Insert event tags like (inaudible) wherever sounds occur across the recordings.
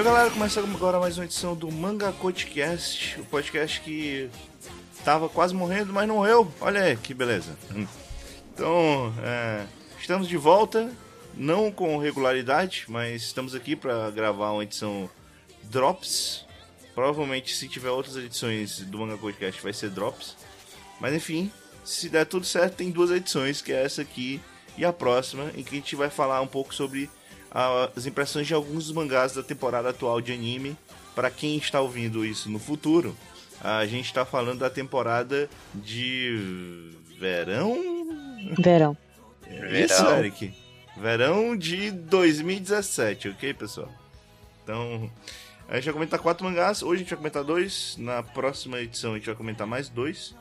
E galera, começando agora mais uma edição do Manga Podcast, o podcast que tava quase morrendo, mas não morreu. Olha aí, que beleza. Então, é, estamos de volta, não com regularidade, mas estamos aqui para gravar uma edição Drops. Provavelmente, se tiver outras edições do Manga Podcast, vai ser Drops. Mas enfim, se der tudo certo, tem duas edições, que é essa aqui e a próxima, em que a gente vai falar um pouco sobre as impressões de alguns dos mangás da temporada atual de anime. Para quem está ouvindo isso no futuro, a gente está falando da temporada de verão. Verão. É Isso, Verão. Eric. Verão de 2017, ok, pessoal? Então, a gente vai comentar quatro mangás. Hoje a gente vai comentar dois. Na próxima edição a gente vai comentar mais dois.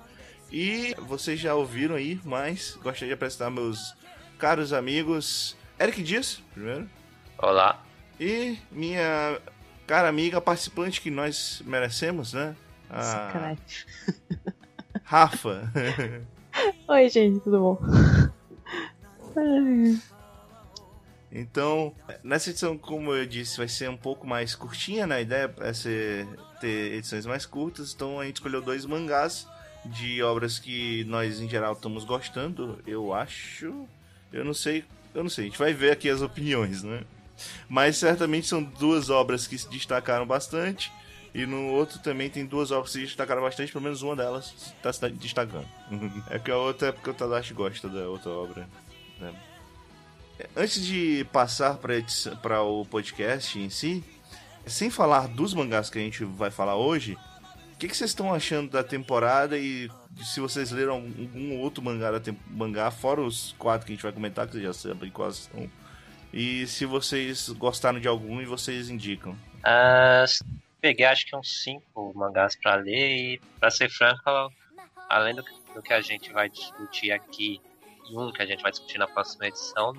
E vocês já ouviram aí, mas gostaria de apresentar meus caros amigos. Eric Dias, primeiro. Olá. E minha cara amiga, participante que nós merecemos, né? A Sacanagem. Rafa. (laughs) Oi, gente, tudo bom? (laughs) Então, nessa edição, como eu disse, vai ser um pouco mais curtinha, né? A ideia é ser, ter edições mais curtas. Então a gente escolheu dois mangás de obras que nós, em geral, estamos gostando, eu acho. Eu não sei, eu não sei, a gente vai ver aqui as opiniões, né? Mas certamente são duas obras que se destacaram bastante. E no outro também tem duas obras que se destacaram bastante, pelo menos uma delas está se destacando. (laughs) é que a outra é porque o Tadashi gosta da outra obra. Né? Antes de passar para o podcast em si, sem falar dos mangás que a gente vai falar hoje, o que, que vocês estão achando da temporada e se vocês leram algum outro mangá, da mangá, fora os quatro que a gente vai comentar, que vocês já sabem quais são, e se vocês gostaram de algum e vocês indicam. Ah, peguei acho que uns cinco mangás pra ler e, pra ser franco, além do, do que a gente vai discutir aqui um que a gente vai discutir na próxima edição,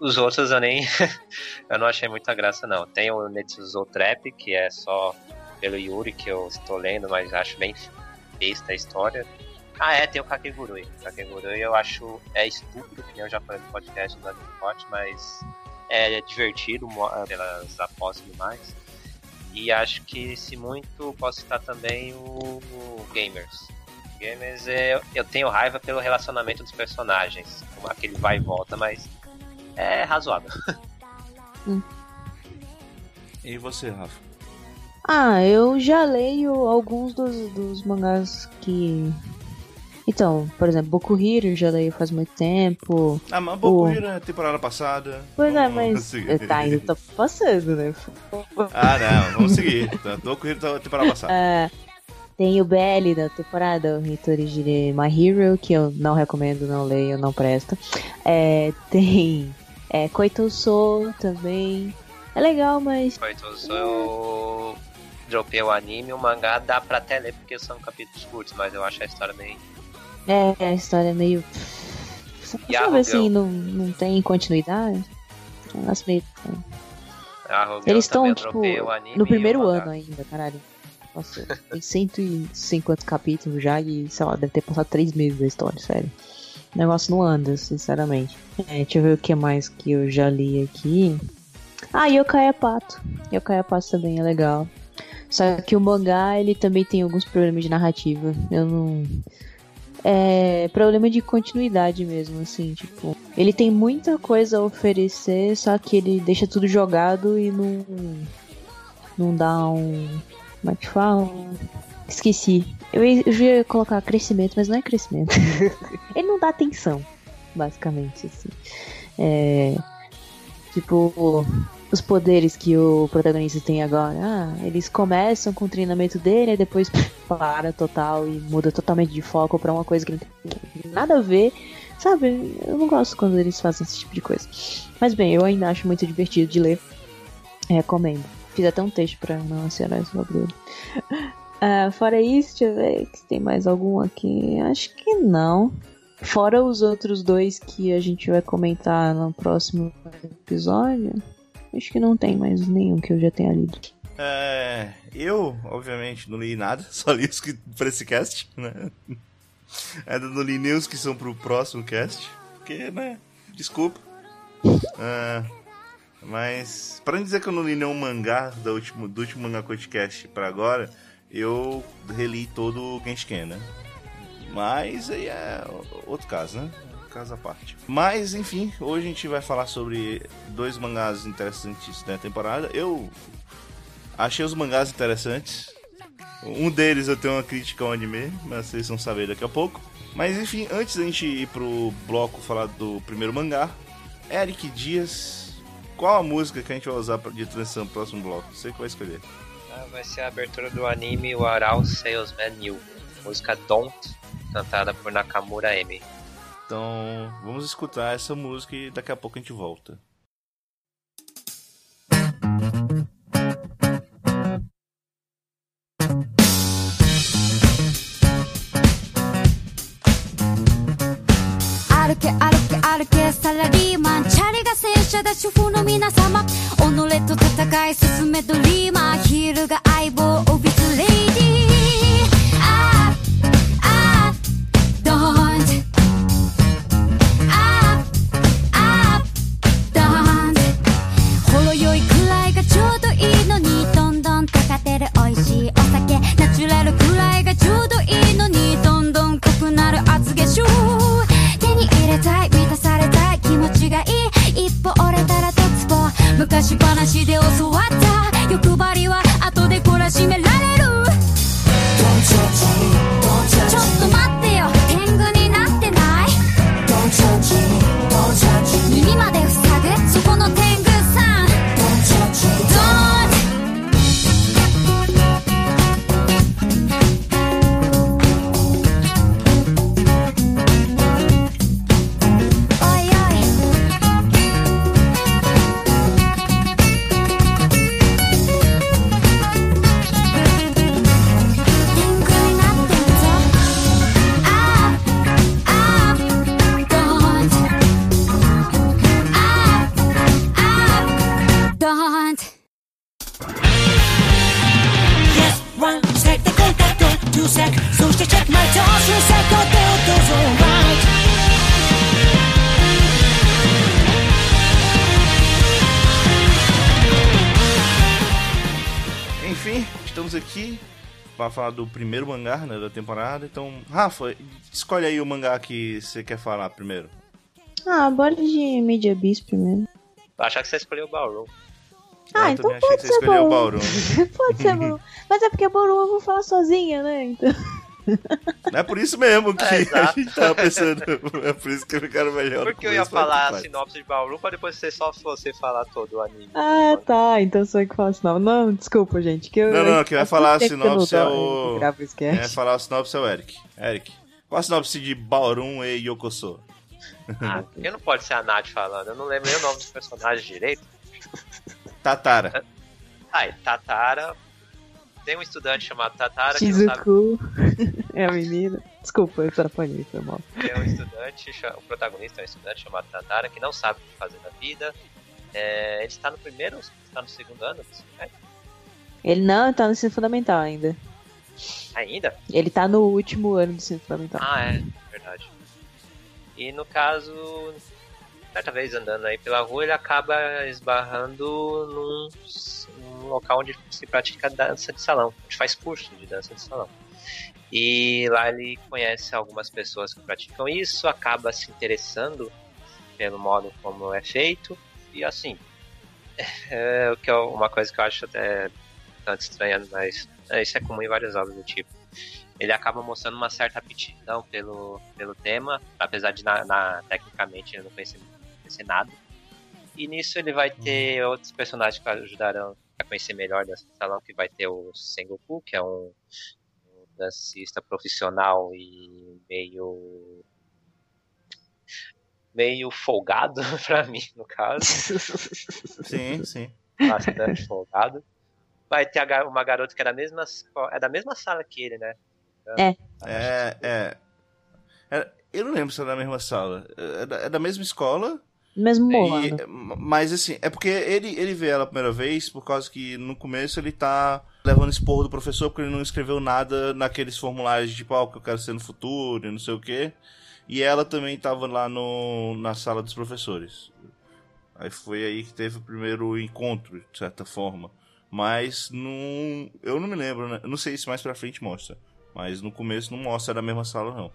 os outros eu nem. (laughs) eu não achei muita graça, não. Tem o Netsuzo Trap, que é só pelo Yuri que eu estou lendo, mas acho bem besta a história. Ah, é, tem o Kakegurui. Kakegurui eu acho é estúpido, que eu já falei no podcast do Anime mas é divertido pelas apostas e mais. E acho que, se muito, posso citar também o, o Gamers. Gamers, é, eu tenho raiva pelo relacionamento dos personagens, como aquele vai e volta, mas é razoável. (laughs) E você, Rafa? Ah, eu já leio alguns dos, dos mangás que. Então, por exemplo, Boku Hero eu já leio faz muito tempo. Ah, mas Boku O- Hero é temporada passada. Pois é, Vamos mas. seguir. Tá, ainda tô passando, né? Ah, não, vamos seguir. Tá, Boku Hero tá temporada passada. Ah, tem o BL da temporada, o Hitori de My Hero, que eu não recomendo, não leio, não presta. É, tem é, Koitouso também. É legal, mas. Então, eu dropei o anime, o mangá dá pra até ler porque são capítulos curtos, mas eu acho a história bem. É, a história é meio. Sabe assim, não, não tem continuidade? Um negócio meio. Eles estão, tipo, no primeiro ano ainda, caralho. Nossa, tem 150 capítulos já e, sei lá, deve ter passado 3 meses da história, sério. O negócio não anda, sinceramente. É, deixa eu ver o que mais que eu já li aqui. Ah, Yokai Pato. Yokai Pato também é legal. Só que o mangá, ele também tem alguns problemas de narrativa. Eu não... É problema de continuidade mesmo, assim, tipo... Ele tem muita coisa a oferecer, só que ele deixa tudo jogado e não... Não dá um... Como é que fala? Esqueci. Eu ia, colocar crescimento, mas não é crescimento. (laughs) ele não dá atenção, basicamente, assim. É... Tipo, os poderes que o protagonista tem agora. Ah, eles começam com o treinamento dele, depois para total e muda totalmente de foco pra uma coisa que não tem nada a ver. Sabe, eu não gosto quando eles fazem esse tipo de coisa. Mas bem, eu ainda acho muito divertido de ler. Recomendo. Fiz até um texto pra não ansiar sobre ele. (laughs) Ah, fora isso, deixa eu ver se tem mais algum aqui. Acho que não. Fora os outros dois que a gente vai comentar no próximo episódio. acho que não tem mais nenhum que eu já tenha lido. É, eu, obviamente, não li nada, (laughs) só li os que pra esse cast, né? (laughs) Ainda não li nem os que são pro próximo cast, porque, né? Desculpa. É, mas, pra não dizer que eu não li nenhum mangá do último, do último Mangá Podcast pra agora, eu reli todo o Genshin, né? Mas aí é outro caso, né? Caso à parte. Mas, enfim, hoje a gente vai falar sobre dois mangás interessantes da temporada. Eu achei os mangás interessantes. Um deles eu tenho uma crítica ao anime, mas vocês vão saber daqui a pouco. Mas enfim, antes da gente ir pro bloco falar do primeiro mangá, Eric Dias, qual a música que a gente vai usar de transição pro próximo bloco? Você que vai escolher. Ah, vai ser a abertura do anime Warau Salesman New. Música Don't, cantada por Nakamura M. Então, vamos escutar essa música e daqui a pouco a gente volta. 戦車だ主婦の皆様己と戦い進めドリーマーヒールが相棒オフィスレイディー。ああ don't. ああ don't. ほろ酔いくらいがちょうどいいのにどんどんかかてる美味しいお酒。ナチュラルくらいがちょうどいいのにどんどん濃くなる厚化粧。手に入れたい昔話で教わった。欲張りは後で懲らしめる。Falar do primeiro mangá né, da temporada. Então, Rafa, escolhe aí o mangá que você quer falar primeiro. Ah, bora de Media Beast primeiro. Eu achava que você escolheu o Ballroom. Ah, eu então também achei pode que você ser escolheu o Bauru. Bauru. (laughs) pode ser Bauru. Mas é porque Bauru eu vou falar sozinha, né? Então... (laughs) Não é por isso mesmo que É, a gente tava pensando. É por isso que ficaram melhor. Porque eu ia falar a sinopse de Ballroom pra depois ser só você falar todo o anime. Ah, tá. Então sou eu que falo sinal. Não, desculpa, gente. Que eu, Não, não, quem vai falar a sinopse é dou- o- gravo esse É, falar o sinopse é o Eric. Eric, qual a sinopse de Ballroom e Yokoso? Ah, (laughs) porque não pode ser a Nath falando. Eu não lembro nem o nome dos personagens direito. Tatara. Ah, e Tatara. Tem um estudante chamado Tatara que não sabe Shizuku é a menina. Desculpa, eu atrapalhei, foi mal. que é um estudante, o protagonista é um estudante chamado Tatara que não sabe o que fazer na vida. É, ele está no primeiro ou está no segundo ano médio? Ele não tá no ensino fundamental ainda. Ainda? Ele tá no último ano do ensino fundamental. Ah, é, verdade. E no caso, certa vez andando aí pela rua, ele acaba esbarrando num, local onde se pratica dança de salão, onde faz curso de dança de salão. E lá ele conhece algumas pessoas que praticam isso, acaba se interessando pelo modo como é feito, e assim, (laughs) é o que é uma coisa que eu acho até tanto estranha, mas é, isso é comum em várias obras do tipo ele acaba mostrando uma certa aptidão pelo, pelo tema, apesar de na, na- tecnicamente ele não conhecer, conhecer nada. E nisso ele vai ter outros personagens que ajudarão a conhecer melhor desse salão, que vai ter o Sengoku, que é um, um dancista profissional e meio meio folgado (laughs) pra mim, no caso. Sim, sim. bastante folgado. Vai ter uma garota que é da mesma é da mesma sala que ele, né? É, é. é- Eu não lembro se é da mesma sala. É da, é da mesma escola. Mesmo E- Moana. mas assim, é porque ele, ele vê ela a primeira vez por causa que no começo ele tá levando esporro do professor porque ele não escreveu nada naqueles formulários de tipo, ah, o que eu quero ser no futuro e não sei o quê. E ela também tava lá no, na sala dos professores. Aí foi aí que teve o primeiro encontro, de certa forma. Mas não. Eu não me lembro, né? Não sei se mais pra frente mostra. Mas no começo não mostra da mesma sala, não.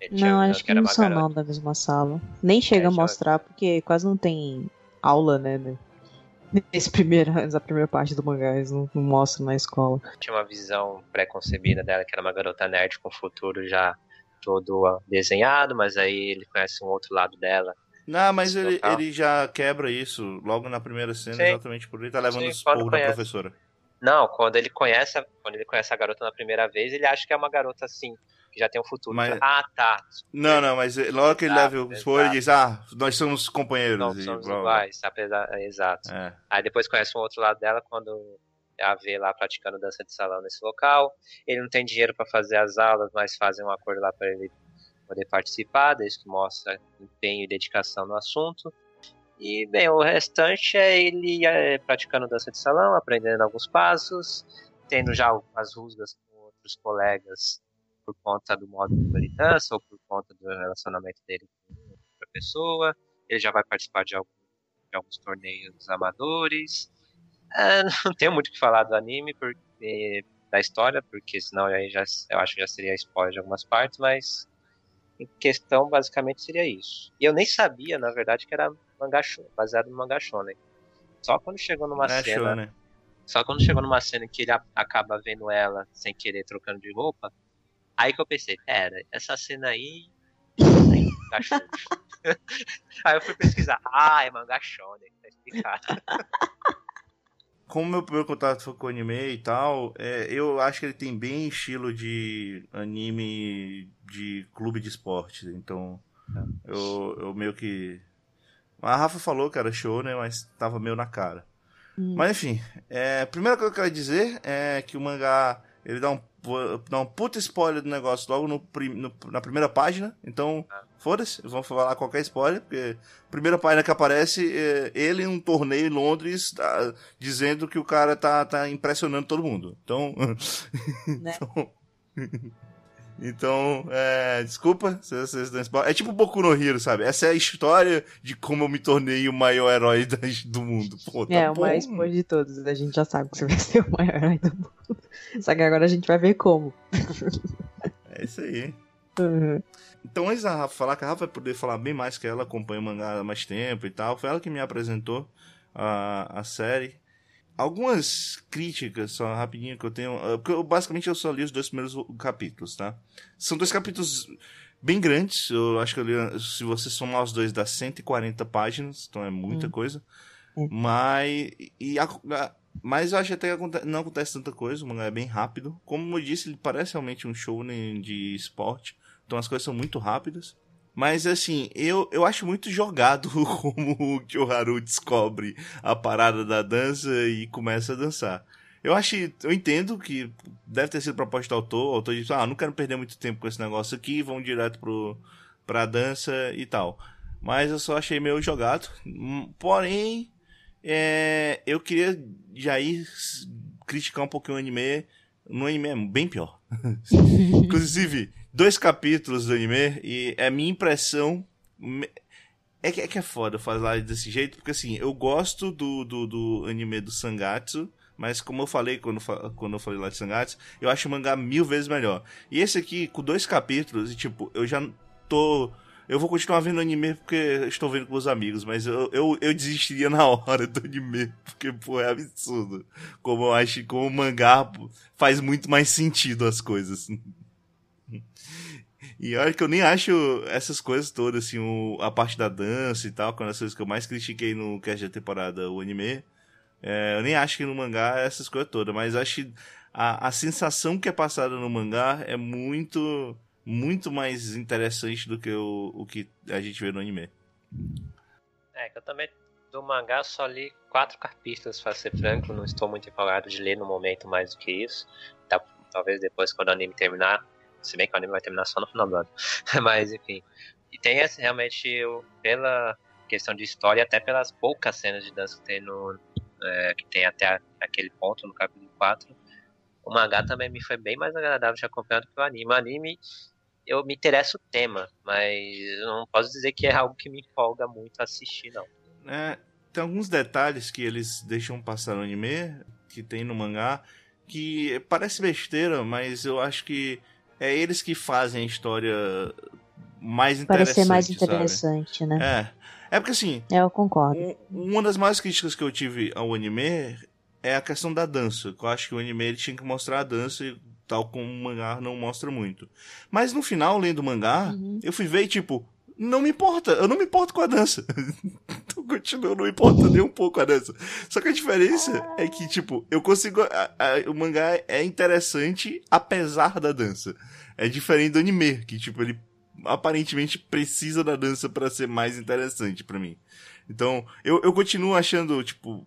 Ele tinha Não, acho que era não são não da mesma sala. Nem chega a tinha- mostrar, porque quase não tem aula, né? né? Nesse (laughs) primeiro, nessa primeira parte do mangá, eles não, não mostram na escola. tinha uma visão pré-concebida dela, que era uma garota nerd com o futuro já todo desenhado, mas aí ele conhece um outro lado dela. Não, mas ele, ele já quebra isso logo na primeira cena, Sim. exatamente por ele tá levando Sim, os da professora. Não, quando ele conhece, a- quando ele conhece a garota na primeira vez, ele acha que é uma garota assim, que já tem um futuro. Mas- Ah, tá. Não, não, mas na hora que ele leva o expor, ele diz, ah, nós somos companheiros. Não e somos iguais, apesar. é, Exato. É. Aí depois conhece um outro lado dela quando a vê lá praticando dança de salão nesse local. Ele não tem dinheiro para fazer as aulas, mas fazem um acordo lá para ele poder participar, desde que mostra empenho e dedicação no assunto. E, bem, o restante é ele é, praticando dança de salão, aprendendo alguns passos, tendo já as rusgas com outros colegas por conta do modo ele dança ou por conta do relacionamento dele com outra pessoa. Ele já vai participar de algum de alguns torneios amadores. É, (laughs) não tenho muito o que falar do anime, porque, da história, porque senão aí já, eu acho que já seria spoiler de algumas partes, mas em questão basicamente seria isso. E eu nem sabia, na verdade, que era mangá baseado no mangá shonen. Só quando chegou numa cena, show, né? só quando chegou numa cena que ele acaba vendo ela sem querer trocando de roupa, aí que eu pensei, pera, essa cena aí é mangá shonen. (laughs) aí eu fui pesquisar, ah, é mangá shonen, tá explicado. (laughs) Como meu primeiro contato foi com o anime e tal, é, eu acho que ele tem bem estilo de anime de clube de esporte. Então, eu, eu meio que. A Rafa falou que era show, né? Mas tava meio na cara. Hum. Mas enfim, é, a primeira coisa que eu quero dizer é que o mangá ele dá um, dá um puta spoiler do negócio logo no, prim- no- na primeira página. Então, foda-se, vamos falar qualquer spoiler, porque a primeira página que aparece é ele em um torneio em Londres tá, dizendo que o cara tá, tá impressionando todo mundo. Então. (laughs) Né? então, (laughs) então, é, desculpa se vocês dão spoiler. É tipo Boku no Hero, sabe? Essa é a história de como eu me tornei o maior herói da- do mundo. Pô, tá é, o bom. mais spoiler de todos. A gente já sabe que você vai (laughs) ser o maior herói do mundo. Só que agora a gente vai ver como. É isso aí. Uhum. Então, antes da Rafa falar, que a Rafa vai poder falar bem mais que ela acompanha o mangá há mais tempo e tal. Foi ela que me apresentou a, a série. Algumas críticas, só rapidinho, que eu tenho. eh, Porque eu, basicamente eu só li os dois primeiros capítulos, tá? São dois capítulos bem grandes. Eu acho que eu li, se você somar os dois, dá 140 páginas, então é muita Hum. coisa. Hum. Mas. E a- a- mas eu acho até que não acontece tanta coisa, o mangá é bem rápido. Como eu disse, ele parece realmente um show de esporte. Então as coisas são muito rápidas. Mas assim, eu, eu acho muito jogado (laughs) como o Kyoharu descobre a parada da dança e começa a dançar. Eu acho, eu entendo que deve ter sido proposta do autor, o autor disse, ah, não quero perder muito tempo com esse negócio aqui, vamos direto pro, pra dança e tal. Mas eu só achei meio jogado. Hum, Porém, é, eu queria já ir criticar um pouquinho o anime. No anime é bem pior. (laughs) Inclusive, dois capítulos do anime e é minha impressão. É que, é que é foda falar desse jeito, porque assim, eu gosto do, do, do anime do Sangatsu, mas como eu falei quando, quando eu falei lá de Sangatsu, eu acho o mangá mil vezes melhor. E esse aqui, com dois capítulos, e tipo, eu já tô. Eu vou continuar vendo anime porque estou vendo com os amigos, mas eu, eu, eu desistiria na hora do anime, porque, pô, é absurdo. Como eu acho que com o mangá faz muito mais sentido as coisas. (laughs) E olha que eu nem acho essas coisas todas, assim, o- a parte da dança e tal, que é uma das coisas que eu mais critiquei no cast da temporada, o anime. É, eu nem acho que no mangá é essas coisas todas, mas acho que a, a sensação que é passada no mangá é muito, muito mais interessante do que o, o que a gente vê no anime. É, que eu também do mangá só li quatro capítulos, pra ser franco, não estou muito empolgado de ler no momento mais do que isso. Tá- talvez depois, quando o anime terminar, se bem que o anime vai terminar só no final do ano. (laughs) Mas enfim. E tem esse, realmente, o- pela, questão de história, até pelas poucas cenas de dança que tem, no, é, que tem até aquele ponto no capítulo 4. O mangá também me foi bem mais agradável de acompanhar do que o anime. O anime, eu me interesso o tema, mas eu não posso dizer que é algo que me empolga muito assistir, não. É, tem alguns detalhes que eles deixam passar no anime, que tem no mangá, que parece besteira, mas eu acho que é eles que fazem a história mais interessante. Parece ser mais sabe? interessante, né? É. É porque assim, É, eu concordo. um- uma das maiores críticas que eu tive ao anime é a questão da dança. Eu acho que o anime ele tinha que mostrar a dança, e tal como o mangá não mostra muito. Mas no final, lendo o mangá, Uhum. eu fui ver e tipo, não me importa, eu não me importo com a dança. (laughs) então continuo, não me importa nem um pouco a dança. Só que a diferença é que, tipo, eu consigo. a- a- o mangá é interessante apesar da dança. É diferente do anime, que, tipo, ele aparentemente precisa da dança pra ser mais interessante pra mim. Então, eu, eu continuo achando, tipo,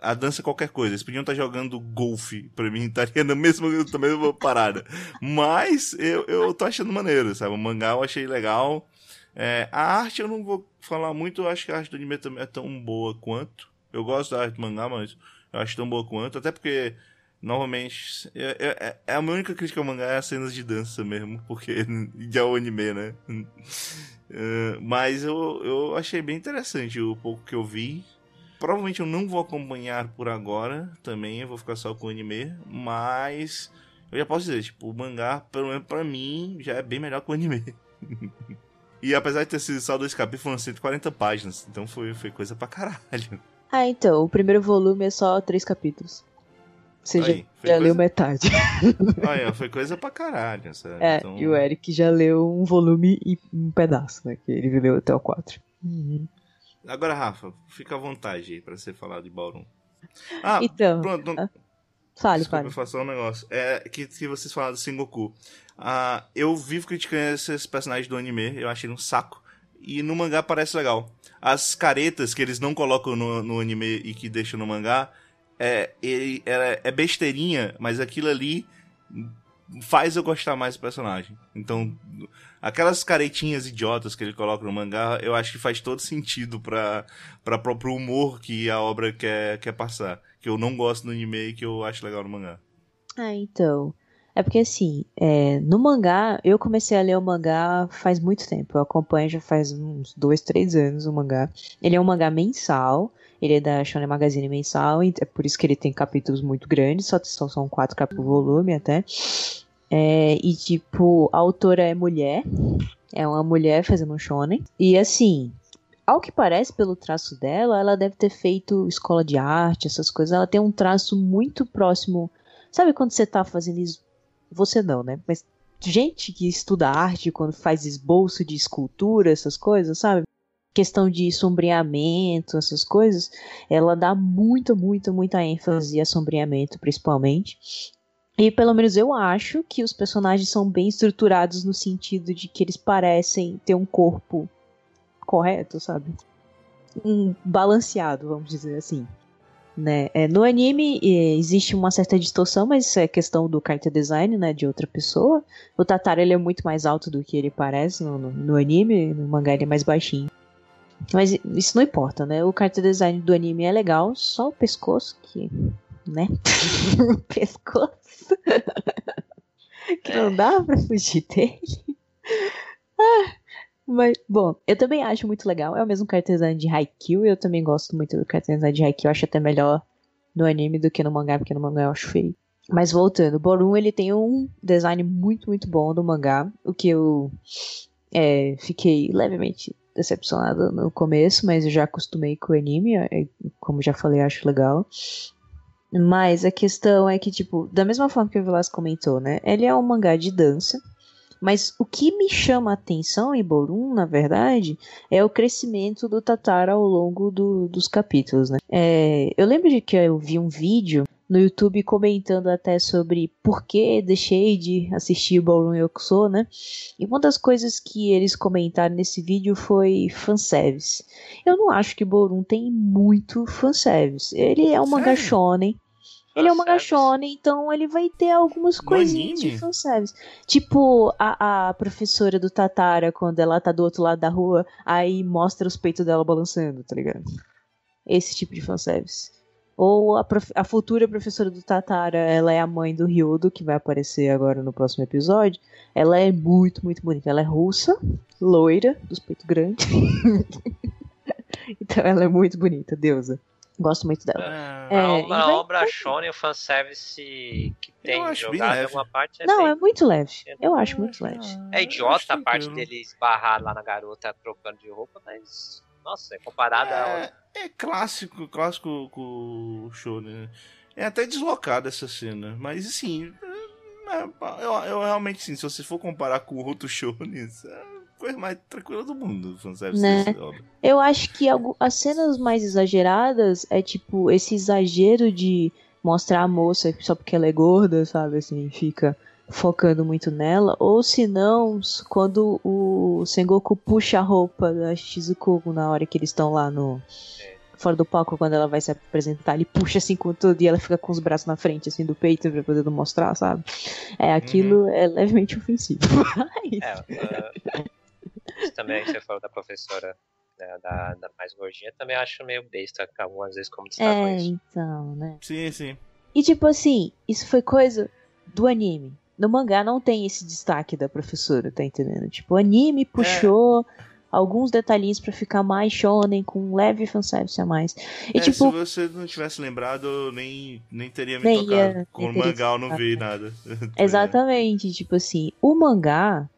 a dança é qualquer coisa. Eles podiam estar jogando golfe, pra mim estaria (laughs) na mesma, na mesma parada. Mas eu, eu tô achando maneiro, sabe? O mangá eu achei legal. É, a arte eu não vou falar muito, eu acho que a arte do anime também é tão boa quanto. Eu gosto da arte do mangá, mas eu acho tão boa quanto. Até porque, novamente, é, é- é a minha única crítica ao mangá é as cenas de dança mesmo, porque (laughs) já é o anime, né? (laughs) É, mas eu, eu achei bem interessante o pouco que eu vi. Provavelmente eu não vou acompanhar por agora também, eu vou ficar só com o anime, mas eu já posso dizer, tipo, o mangá, pelo menos pra mim, já é bem melhor que o anime. (laughs) e apesar de ter sido só dois capítulos, foram 140 páginas, então foi, foi coisa pra caralho. Ah, então, o primeiro volume é só três capítulos. Você já, Aí, foi já coisa- leu metade. (laughs) Olha, foi coisa pra caralho, sabe? É, Então, e o Eric já leu um volume e um pedaço, né? Que ele leu até o 4. Uhum. Agora, Rafa, fica à vontade aí pra você falar de Ballroom. Ah, Então, pronto, não, ah, fale, Desculpa, fale. só um negócio. É que, que vocês falaram do Sengoku. Ah, eu vivo criticando esses personagens do anime, eu achei um saco. E no mangá parece legal. As caretas que eles não colocam no, no anime e que deixam no mangá, é, é, é besteirinha, mas aquilo ali faz eu gostar mais do personagem. Então, aquelas caretinhas idiotas que ele coloca no mangá, eu acho que faz todo sentido pra próprio humor que a obra quer, quer passar. Que eu não gosto no anime e que eu acho legal no mangá. Ah, então. É porque assim, é, no mangá, eu comecei a ler o mangá faz muito tempo. Eu acompanho já faz uns dois, três anos o mangá. Ele é um mangá mensal. Ele é da Shonen Magazine mensal, e é por isso que ele tem capítulos muito grandes, só, só são quatro capítulos volume até. É, e tipo, a autora é mulher, é uma mulher fazendo um shonen. E assim, ao que parece pelo traço dela, ela deve ter feito escola de arte, essas coisas. Ela tem um traço muito próximo. Sabe quando você tá fazendo isso? Você não, né? Mas gente que estuda arte, quando faz esboço de escultura, essas coisas, sabe? Questão de sombreamento, essas coisas, ela dá muita, muita, muita ênfase a sombreamento, principalmente. E pelo menos eu acho que os personagens são bem estruturados no sentido de que eles parecem ter um corpo correto, sabe? Um balanceado, vamos dizer assim. Né? É, no anime é, existe uma certa distorção, mas isso é questão do character design, né, de outra pessoa. O Tatara ele é muito mais alto do que ele parece no, no, no anime, no mangá ele é mais baixinho. Mas isso não importa, né? O character design do anime é legal, só o pescoço que, né? o (laughs) pescoço (laughs) que não dá pra fugir dele. Ah, mas, bom, eu também acho muito legal. É o mesmo design de Haikyuu. Eu também gosto muito do design de Haikyuu. Acho até melhor no anime do que no mangá, porque no mangá eu acho feio. Mas voltando, Borum ele tem um design muito, muito bom no mangá. O que eu é, fiquei levemente decepcionada no começo, mas eu já acostumei com o anime. é, Como já falei, acho legal. Mas a questão é que, tipo, da mesma forma que o Vilas comentou, né? Ele é um mangá de dança. Mas o que me chama a atenção em Borum, na verdade, é o crescimento do Tatara ao longo do- dos capítulos, né? É, eu lembro de que eu vi um vídeo no YouTube comentando até sobre por que deixei de assistir Ballroom Yokuso, né? E uma das coisas que eles comentaram nesse vídeo foi fanservice. Eu não acho que Ballroom tem muito fanservice. Ele é um Sério? shonen. Ele é um shonen, então ele vai ter algumas coisinhas de fanservice. Tipo, a, a professora do Tatara, quando ela tá do outro lado da rua, aí mostra os peitos dela balançando, tá ligado? Esse tipo de fanservice. Ou a, prof- a futura professora do Tatara, ela é a mãe do Ryodo, que vai aparecer agora no próximo episódio. Ela é muito, muito bonita. Ela é russa, loira, dos peitos grandes. (laughs) então ela é muito bonita, deusa. Gosto muito dela. Ah, É, a obra, a obra shonen, o fanservice que tem jogado alguma parte é Não, bem- é muito leve. Eu acho muito leve. É idiota a parte dele esbarrar lá na garota trocando de roupa, mas. Nossa, é comparado a. É, é clássico, clássico com o show, né? É até deslocada essa cena, mas assim, é, eu, eu realmente sim, se você for comparar com outros shows, é a coisa mais tranquila do mundo, fanservice Né? obra. Eu acho que as cenas mais exageradas é tipo esse exagero de mostrar a moça só porque ela é gorda, sabe? Assim, fica focando muito nela. Ou se não, quando o Sengoku puxa a roupa da Shizuko na hora que eles estão lá no. Fora do palco, quando ela vai se apresentar, ele puxa assim com tudo e ela fica com os braços na frente, assim, do peito pra poder não mostrar, sabe? É, aquilo é levemente ofensivo. (laughs) É, uh, isso também você falou da professora né, da, da mais gordinha, também acho meio besta, algumas vezes, como destacam é, isso. então, né? Sim, sim. E tipo assim, isso foi coisa do anime. No mangá não tem esse destaque da professora, tá entendendo? Tipo, o anime puxou alguns detalhinhos pra ficar mais shonen, com um leve fanservice a mais. E É, tipo, se você não tivesse lembrado, eu nem, nem teria me Nem tocado. ia- Com o mangá eu não vi nada. (laughs) exatamente, tipo assim, o mangá,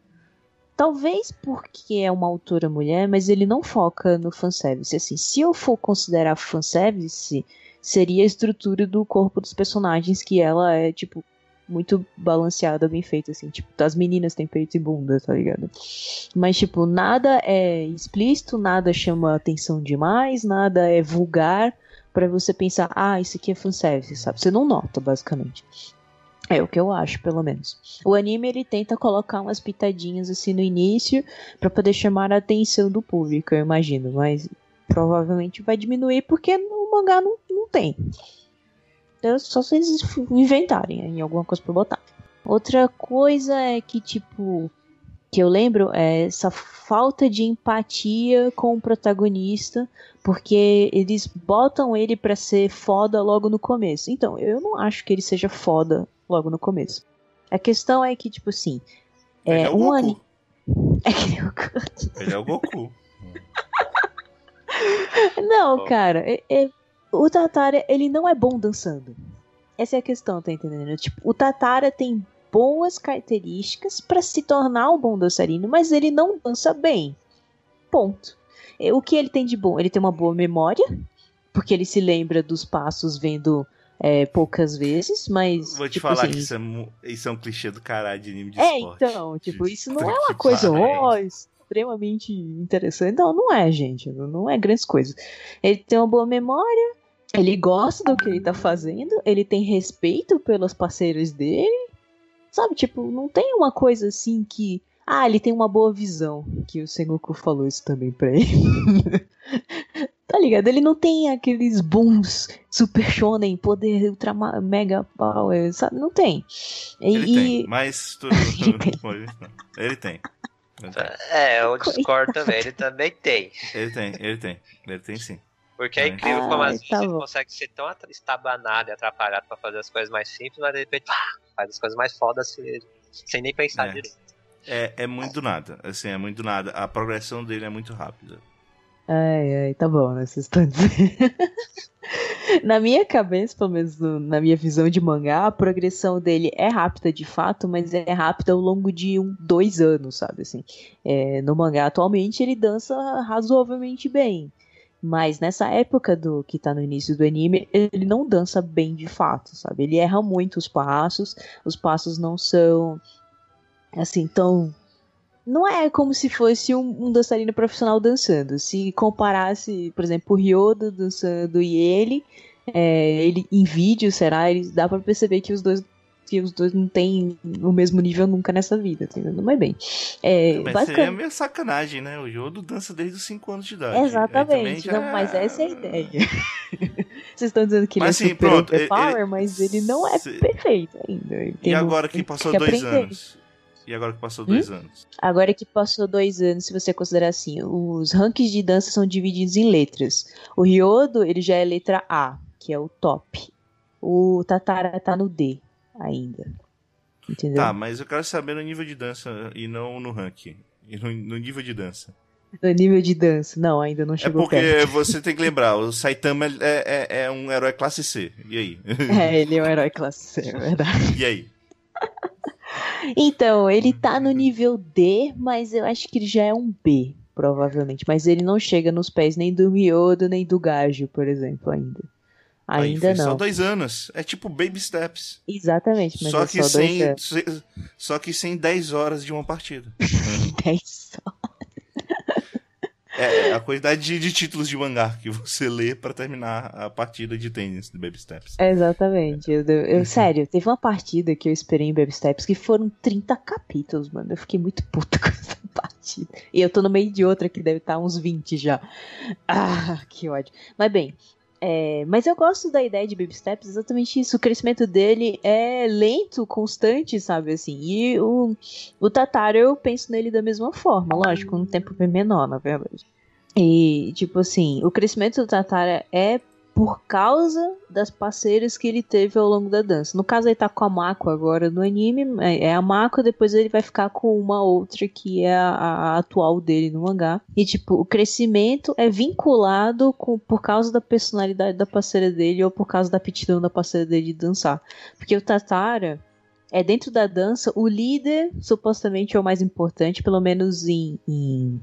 talvez porque é uma autora mulher, mas ele não foca no fanservice. Assim, se eu for considerar fanservice, seria a estrutura do corpo dos personagens, que ela é, tipo, muito balanceada, bem feita, assim. Tipo, as meninas têm peito e bunda, tá ligado? Mas, tipo, nada é explícito, nada chama atenção demais, nada é vulgar pra você pensar, ah, isso aqui é fanservice, sabe? Você não nota, basicamente. É o que eu acho, pelo menos. O anime ele tenta colocar umas pitadinhas assim no início pra poder chamar a atenção do público, eu imagino, mas provavelmente vai diminuir porque no mangá não, não tem. É só se eles inventarem em alguma coisa pra botar. Outra coisa é que, tipo, que eu lembro é essa falta de empatia com o protagonista, porque eles botam ele pra ser foda logo no começo. Então, eu não acho que ele seja foda logo no começo. A questão é que, tipo assim, é, é um Goku. anime. (laughs) É que nem o Goku. Ele é o Goku. (laughs) Não, cara, é- é- o Tatara, ele não é bom dançando. Essa é a questão, tá entendendo? Tipo, o Tatara tem boas características pra se tornar um bom dançarino, mas ele não dança bem. Ponto. É, O que ele tem de bom? Ele tem uma boa memória, porque ele se lembra dos passos vendo é, poucas vezes, mas. Vou te tipo falar assim, que isso é, isso é um clichê do caralho de anime de É, esporte. então, tipo, isso não é uma coisa ó, extremamente interessante. Não, não é, gente. Não não é grandes coisas. Ele tem uma boa memória, ele gosta do que ele tá fazendo, ele tem respeito pelos parceiros dele. Sabe, tipo, não tem uma coisa assim que. Ah, ele tem uma boa visão. Que o Sengoku falou isso também pra ele. (laughs) tá ligado? Ele não tem aqueles booms super shonen, poder ultra mega power, sabe? Não tem. E- Ele e- tem, mas tu... Ele (laughs) tem. ele tem. Ele tem. É, eu discordo também, ele também tem. Ele tem, ele tem. Ele tem sim. Porque é Ah, incrível como às vezes tá ele bom. consegue ser tão estabanado e atrapalhado pra fazer as coisas mais simples, mas de repente pá, faz as coisas mais fodas sem, sem nem pensar É. direito. É, é muito do nada. Assim, é muito do nada. A progressão dele é muito rápida. Ai, ai, tá bom, né? Vocês estão dizendo. (laughs) na minha cabeça, pelo menos no- na minha visão de mangá, a progressão dele é rápida de fato, mas é rápida ao longo de um, dois anos, sabe? Assim, É, no mangá atualmente ele dança razoavelmente bem. Mas nessa época do que tá no início do anime, ele não dança bem de fato, sabe? Ele erra muito os passos, os passos não são assim tão não é como se fosse um, um dançarino profissional dançando. Se comparasse, por exemplo, o Ryoda dançando e ele, é, ele em vídeo, será? Ele, dá pra perceber que os dois que os dois não têm o mesmo nível nunca nessa vida, entendendo? Mas bem, é, Mas basicamente- seria meio sacanagem, né? O Yodo dança desde os 5 anos de idade. Exatamente, já- não, mas essa é a (laughs) ideia. (laughs) Vocês estão dizendo que ele Mas, é assim, super pronto, overpower, ele- mas ele não é se- perfeito ainda. E agora que passou que dois aprender. anos? E agora que passou Hum? dois anos? Agora que passou dois anos, se você considerar assim, os rankings de dança são divididos em letras. O Ryodo, ele já é letra A, que é o top. O Tatara tá no D ainda. Entendeu? Tá, mas eu quero saber no nível de dança e não no ranking. E no, no nível de dança. No nível de dança. Não, ainda não É chegou porque perto. você tem que lembrar, o Saitama é, é, é um herói classe C. E aí? (laughs) É, ele é um herói classe C, é verdade. e aí? (laughs) Então, ele tá no nível D, mas eu acho que ele já é um B, provavelmente. Mas ele não chega nos pés nem do Ryodo, nem do Gajo, por exemplo, ainda. Aí Ainda Só não. dois anos. É tipo baby steps. Exatamente, mas Só é que, só sem, se- só que sem 10 horas de uma partida. (laughs) Dez só. É a quantidade de, de títulos de mangá que você lê pra terminar a partida de tênis do Baby Steps. Exatamente. Eu, eu- sério, teve uma partida que eu esperei em Baby Steps que foram 30 capítulos, mano. Eu fiquei muito puta (laughs) com essa partida. E eu tô no meio de outra que deve estar uns 20 já. Ah, que ódio. Mas bem. É, mas eu gosto da ideia de Baby Steps, exatamente isso. O crescimento dele é lento, constante, sabe assim. E o, o Tataro, eu penso nele da mesma forma, lógico, um tempo bem menor, na verdade. E, tipo assim, o crescimento do Tatara é por causa das parceiras que ele teve ao longo da dança. No caso, ele tá com a Mako agora no anime, é é a Mako, depois ele vai ficar com uma outra que é a, a atual dele no mangá. E, tipo, o crescimento é vinculado com, por causa da personalidade da parceira dele ou por causa da aptidão da parceira dele de dançar. Porque o Tatara é dentro da dança, o líder supostamente é o mais importante, pelo menos em, em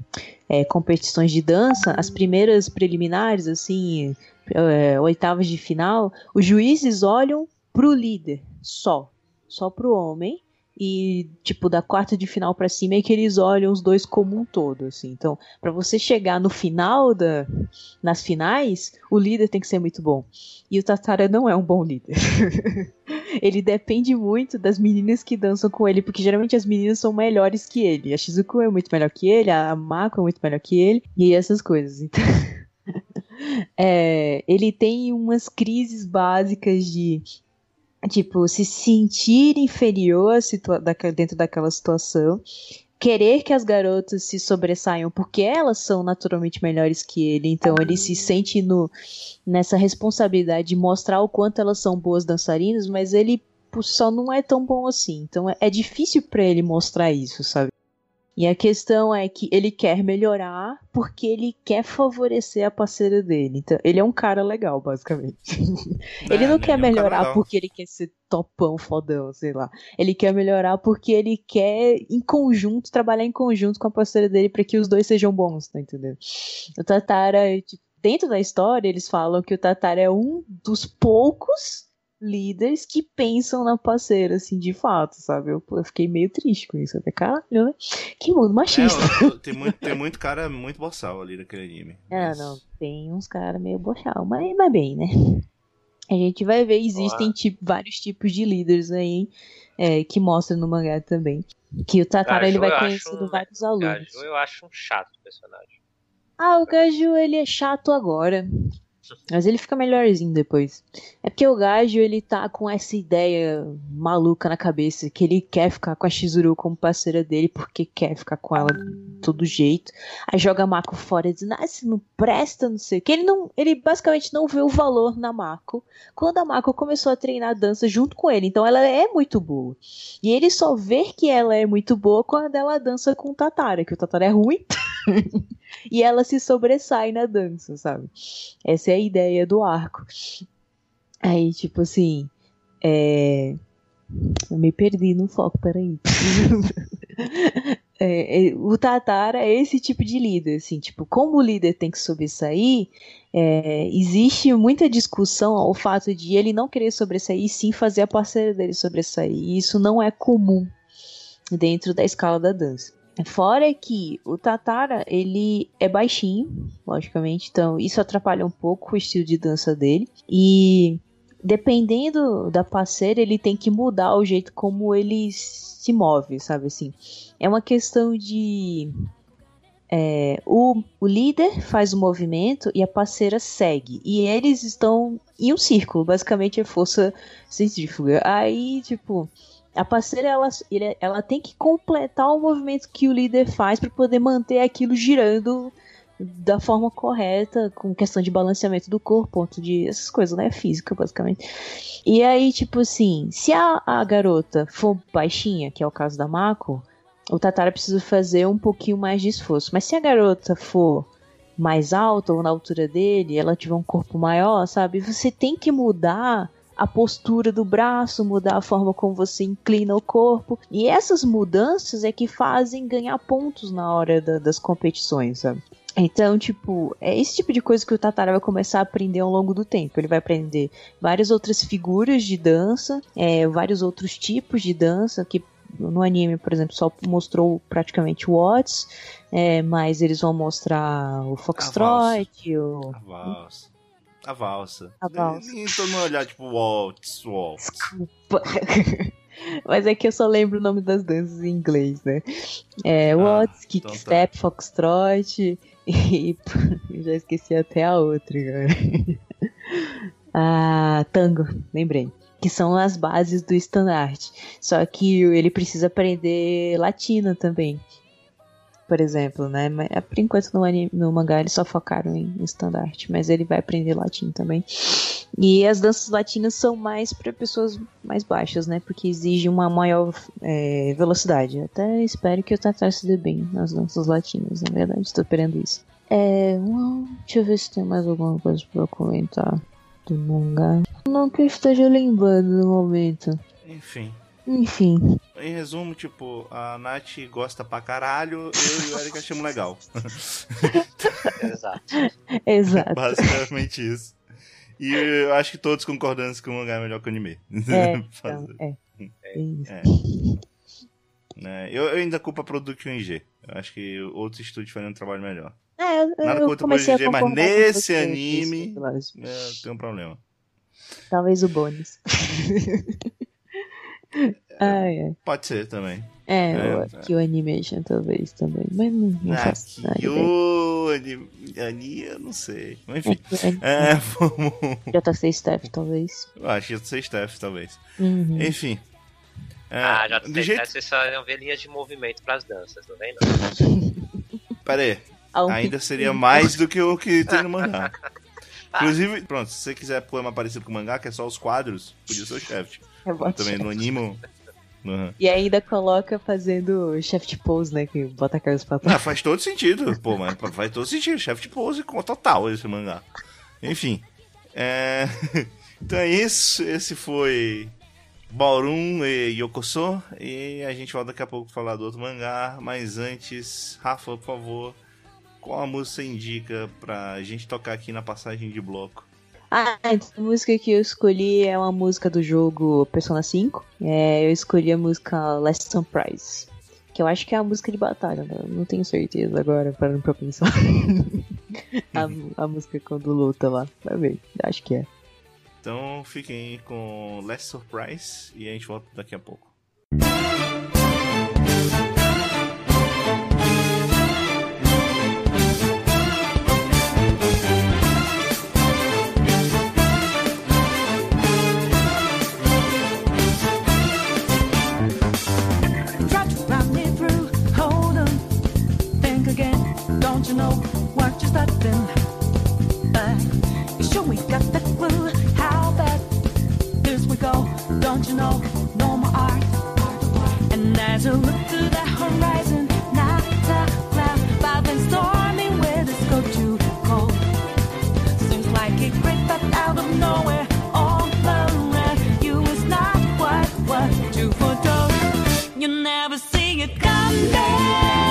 é, competições de dança, as primeiras preliminares, assim, é, oitavas de final, os juízes olham pro líder só, só pro homem. E, tipo, da quarta de final pra cima é que eles olham os dois como um todo, assim. Então, pra você chegar no final da. Nas finais, o líder tem que ser muito bom. E o Tatara não é um bom líder. (laughs) ele depende muito das meninas que dançam com ele, porque geralmente as meninas são melhores que ele. A Shizuku é muito melhor que ele, a Mako é muito melhor que ele, e essas coisas. Então, (laughs) é, ele tem umas crises básicas de tipo se sentir inferior dentro daquela situação. Querer que as garotas se sobressaiam porque elas são naturalmente melhores que ele, então ele se sente no, nessa responsabilidade de mostrar o quanto elas são boas dançarinas, mas ele só não é tão bom assim. Então é, é difícil pra ele mostrar isso, sabe? E a questão é que ele quer melhorar porque ele quer favorecer a parceira dele. Então, ele é um cara legal, basicamente. ele não É, quer ele é um melhorar porque ele quer ser topão, fodão, sei lá. Ele quer melhorar porque ele quer, em conjunto, trabalhar em conjunto com a parceira dele pra que os dois sejam bons, tá entendendo? O Tatara, tipo, dentro da história, eles falam que o Tatara é um dos poucos líderes que pensam na parceira, assim, de fato, sabe? Eu, eu fiquei meio triste com isso. Até caralho, né? Que mundo É, machista. eu- tem, muito, tem muito cara muito boçal ali naquele anime. (laughs) Ah, Mas- não, tem uns caras meio bochal, mas, mas bem, né? A gente vai ver, existem tipo, vários tipos de líderes aí é, que mostram no mangá também. Que o Tatara ele vai conhecendo um- vários alunos. Gaju eu acho um chato o personagem. Ah, o Gaju ele é chato agora. Mas ele fica melhorzinho depois. É porque o Gajo, ele tá com essa ideia maluca na cabeça, que ele quer ficar com a Shizuru como parceira dele, porque quer ficar com ela de todo jeito. Aí joga a Mako fora, dizendo, ah, você não presta, não sei o que. Ele, não, ele basicamente não vê o valor na Mako, quando a Mako começou a treinar dança junto com ele. Então ela é muito boa. E ele só vê que ela é muito boa quando ela dança com o Tatara, que o Tatara é ruim. (laughs) (laughs) e ela se sobressai na dança, sabe? Essa é a ideia do arco. Aí, tipo assim, é... Eu me perdi no foco, peraí. (laughs) É, é, o Tatara é esse tipo de líder, assim, tipo, como o líder tem que sobressair, é, existe muita discussão ao fato de ele não querer sobressair e sim fazer a parceira dele sobressair. E isso não é comum dentro da escala da dança. Fora que o Tatara, ele é baixinho, logicamente, então isso atrapalha um pouco o estilo de dança dele. E dependendo da parceira, ele tem que mudar o jeito como ele se move, sabe assim? É uma questão de é, o, o líder faz o movimento e a parceira segue. E eles estão em um círculo, basicamente é força centrífuga. Aí, tipo, a parceira ela, ela tem que completar o movimento que o líder faz para poder manter aquilo girando da forma correta, com questão de balanceamento do corpo, ponto de essas coisas, né? Física, basicamente. E aí, tipo assim, se a, a garota for baixinha, que é o caso da Mako, o Tatara precisa fazer um pouquinho mais de esforço. Mas se a garota for mais alta ou na altura dele, ela tiver um corpo maior, sabe? Você tem que mudar a postura do braço, mudar a forma como você inclina o corpo. E essas mudanças é que fazem ganhar pontos na hora da- das competições, sabe? Então, tipo, é esse tipo de coisa que o Tatara vai começar a aprender ao longo do tempo. Ele vai aprender várias outras figuras de dança, é, vários outros tipos de dança que no anime, por exemplo, só mostrou praticamente o Watts, é, mas eles vão mostrar o Foxtrot, o A valsa. A valsa. A valsa. Nem todo mundo olhar, tipo, waltz, waltz. (laughs) Mas é que eu só lembro o nome das danças em inglês, né? É, Watts, então tá. Kickstep, Foxtrot (laughs) e (laughs) já esqueci até a outra agora. ah, Tango, lembrei. Que são as bases do estandarte. Só que ele precisa aprender latina também. Por exemplo, né? Mas, é, Por enquanto no, anime, no mangá eles só focaram em estandarte, mas ele vai aprender latim também. E as danças latinas são mais para pessoas mais baixas, né? Porque exige uma maior é, velocidade. Até espero que o Tatar se dê bem nas danças latinas, na verdade, estou esperando isso. É, hum, deixa eu ver se tem mais alguma coisa eu comentar do mangá. Não que eu esteja lembrando no momento. Enfim. Enfim, Em resumo, tipo, a Nath gosta pra caralho, eu e o Eric achamos legal. (laughs) Exato. exato. (laughs) Basicamente isso. E eu acho que todos concordamos que o mangá é melhor que o anime. É, (laughs) então, é. Bem isso. É. Né, Eu, eu ainda culpo a Production IG. Eu acho que outros estúdios fazem um trabalho melhor. É, eu, Nada eu contra o Production IG, mas nesse anime-. É, tem um problema. Talvez o bônus. Ai, ai. Pode ser também. É, É, o, que o animation talvez também, mas não, não faço nada. O ani- ani, eu não sei. Mas, É Enfim. anime- É, vamos. JC Staff, talvez. Eu acho ser Steph, talvez. Uhum. Enfim. É, Ah, tem, jeito. vocês só iam ver linhas de movimento pras danças, não vem não? (laughs) Pera aí. Um Ainda seria mais do que o que (laughs) tem no mangá. Inclusive, pronto, se você quiser pôr uma parecida com o mangá, que é só os quadros, podia ser o Shaft. Eu boto Também no anime. Uhum. E ainda coloca fazendo chef pose, né? Que bota a cabeça pra Ah, trás. faz todo sentido, pô, mas faz todo sentido. Shaft pose com total esse mangá. Enfim. É... (laughs) então é isso. Esse foi Ballroom e Yokoso. E a gente volta daqui a pouco falar do outro mangá. Mas antes, Rafa, por favor, qual a música indica pra gente tocar aqui na passagem de bloco? Ah, então a música que eu escolhi é uma música do jogo Persona 5. É, eu escolhi a música Last Surprise. Que eu acho que é a música de batalha, né? Não tenho certeza agora, parando pra pensar. (laughs) a, a música quando luta lá. Vai ver, acho que é. Então fiquem com Last Surprise e a gente volta daqui a pouco. Don't? No more art. And as I look to the horizon, not a cloud, but then stormy weather's go too cold. Seems like it crept up out of nowhere, all around you. It's not what what you foretold. You never see it coming. You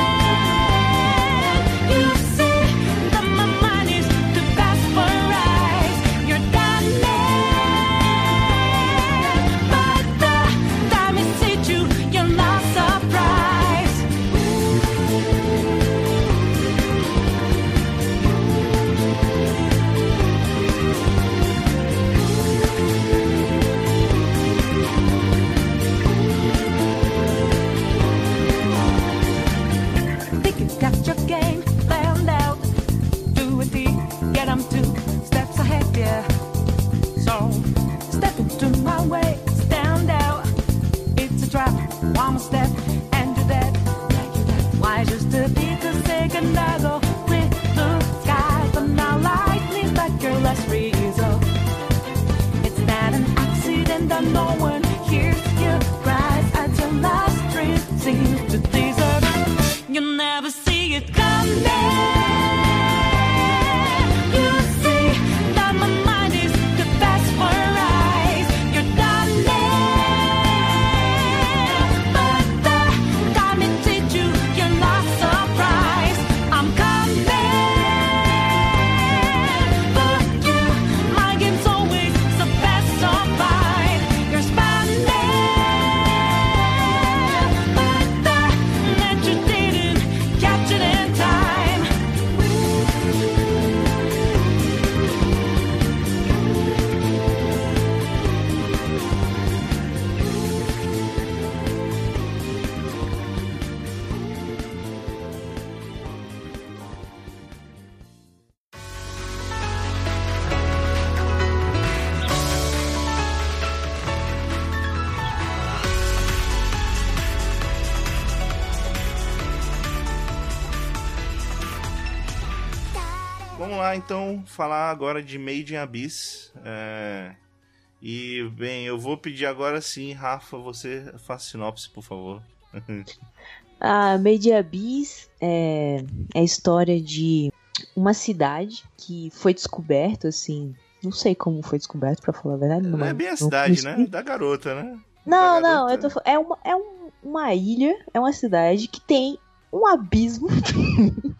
lá, então, falar agora de Made in Abyss. É, E, bem, eu vou pedir agora sim, Rafa, você faz sinopse, por favor. A (laughs) Made in Abyss é, é a história de uma cidade que foi descoberta, assim. Não sei como foi descoberto, pra falar a verdade. Não é bem a cidade, né? Da garota, né? Não, Da não, garota. eu tô, é, uma, é um- uma ilha, é uma cidade que tem um abismo.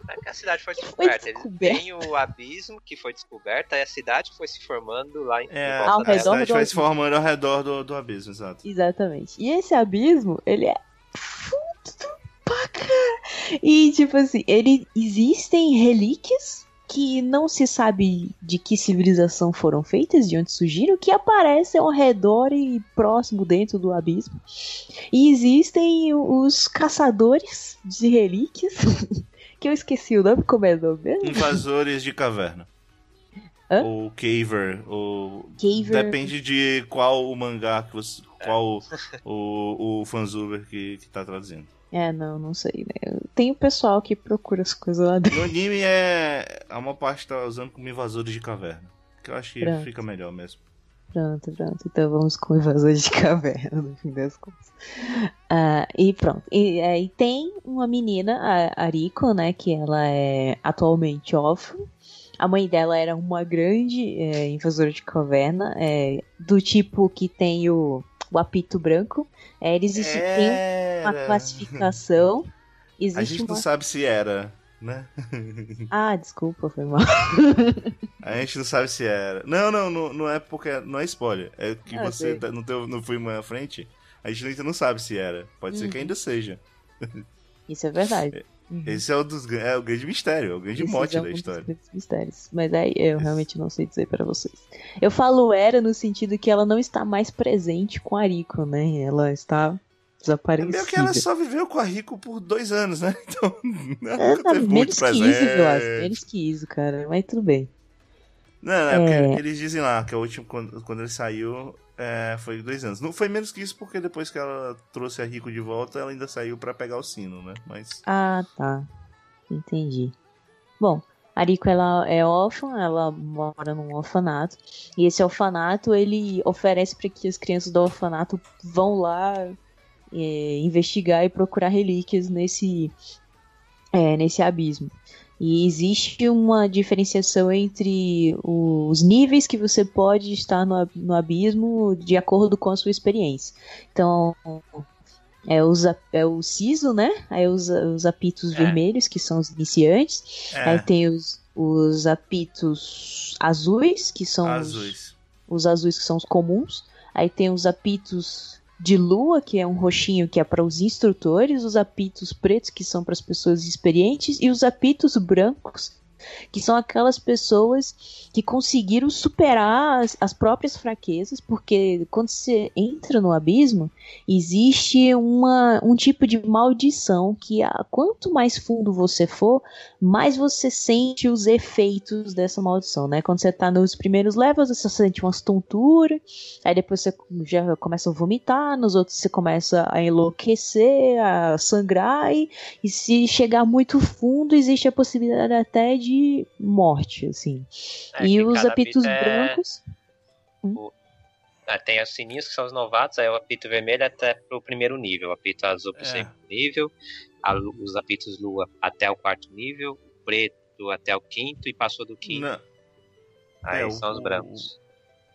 É que a cidade foi descoberta. Eles descoberta. têm o abismo que foi descoberto, aí a cidade foi se formando lá em É, Ao a redor dela. cidade do vai se abismo. formando ao redor do, do abismo, exato. Exatamente. E esse abismo, ele é fundo pra cara. E, tipo assim, ele existem relíquias que não se sabe de que civilização foram feitas, de onde surgiram, que aparecem ao redor e próximo dentro do abismo. E existem os caçadores de relíquias, (laughs) que eu esqueci o nome, como é o nome mesmo? Invasores de caverna. Hã? Ou Caver, ou... Caver. Depende de qual o mangá, que você, qual o, (laughs) o fanzuber que, que tá traduzindo. É, não, não sei, né? Tem o pessoal que procura as coisas lá dentro. No anime é. A uma parte tá usando como invasores de caverna. Que eu acho que Pronto. fica melhor mesmo. Pronto, pronto. Então vamos com invasores de (laughs) caverna, no fim das contas. Ah, e pronto. E aí tem uma menina, a Ariko, né? Que ela é atualmente órfã. A mãe dela era uma grande é, invasora de caverna, é, do tipo que tem o, o apito branco. É, eles têm uma classificação. (laughs) A Existe gente uma... não sabe se era, né? (laughs) Ah, desculpa, foi mal. (laughs) A gente não sabe se era. Não, não, não, não é porque. Não é spoiler. É que Ah, você tá- no, teu, no filme à frente, a gente ainda não sabe se era. Pode ser que Uhum. ainda seja. Isso é verdade. Uhum. Esse é o, dos, é o grande mistério, é o grande Esses mote da um dos história. grandes mistérios. Mas aí eu realmente não sei dizer pra vocês. Eu falo era no sentido que ela não está mais presente com a Rico, né? Ela está É desaparecida. meio que ela só viveu com a Rico por dois anos, né? (laughs) Então, ela É, nunca tá teve muito menos que presente. isso, eu acho. Menos que isso, cara. Mas tudo bem. Não, não, é É. porque eles dizem lá que o último, quando, quando ele saiu, é, foi dois anos. Não foi menos que isso, porque depois que ela trouxe a Rico de volta, ela ainda saiu pra pegar o sino, né? Mas. Ah, tá. Entendi. Bom, a Rico ela é órfã, ela mora num orfanato. E esse orfanato ele oferece para que as crianças do orfanato vão lá é, investigar e procurar relíquias nesse, é, nesse abismo. E existe uma diferenciação entre os níveis que você pode estar no, no abismo de acordo com a sua experiência. Então, é, os, é o siso, né? Aí os, os apitos É. vermelhos, que são os iniciantes. É, Aí tem os, os apitos azuis, que são os, azuis. os azuis que são os comuns. Aí tem os apitos de lua, que é um roxinho que é para os instrutores, os apitos pretos, que são para as pessoas experientes, e os apitos brancos, que são aquelas pessoas que conseguiram superar as, as próprias fraquezas, porque quando você entra no abismo, existe uma, um tipo de maldição que a, quanto mais fundo você for, mais você sente os efeitos dessa maldição, né? Quando você tá nos primeiros levels, você sente umas tonturas, aí depois você já começa a vomitar, nos outros você começa a enlouquecer, a sangrar, e, e se chegar muito fundo, existe a possibilidade até de morte, assim. É, e os apitos apito é- brancos. Ah, Tem os sininhos que são os novatos, aí o apito vermelho até pro primeiro nível, o apito azul pro É. segundo nível, a os apitos lua até o quarto nível, o preto até o quinto e passou do quinto. Não, Aí é, o- são os brancos.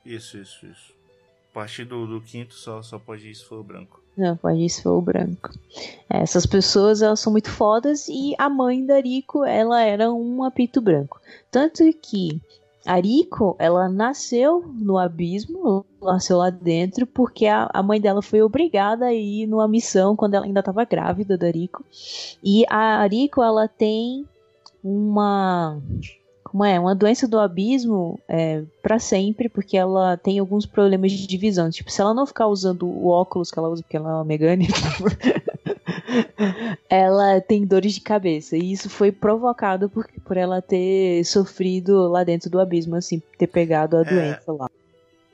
Isso, isso, isso. Partir do, do quinto só, só pode ir se for o branco. Não, pode ir se for o branco. Essas pessoas, elas são muito fodas e a mãe da Rico, ela era um apito branco. Tanto que a Rico, ela nasceu no abismo, nasceu lá dentro, porque a, a mãe dela foi obrigada a ir numa missão quando ela ainda estava grávida da Rico. E a Rico, ela tem uma... Como é? Uma doença do abismo é, para sempre, porque ela tem alguns problemas de visão. Tipo, se ela não ficar usando o óculos que ela usa, porque ela é uma Megane, (laughs) ela tem dores de cabeça. E isso foi provocado por, por ela ter sofrido lá dentro do abismo, assim, ter pegado a É. doença lá.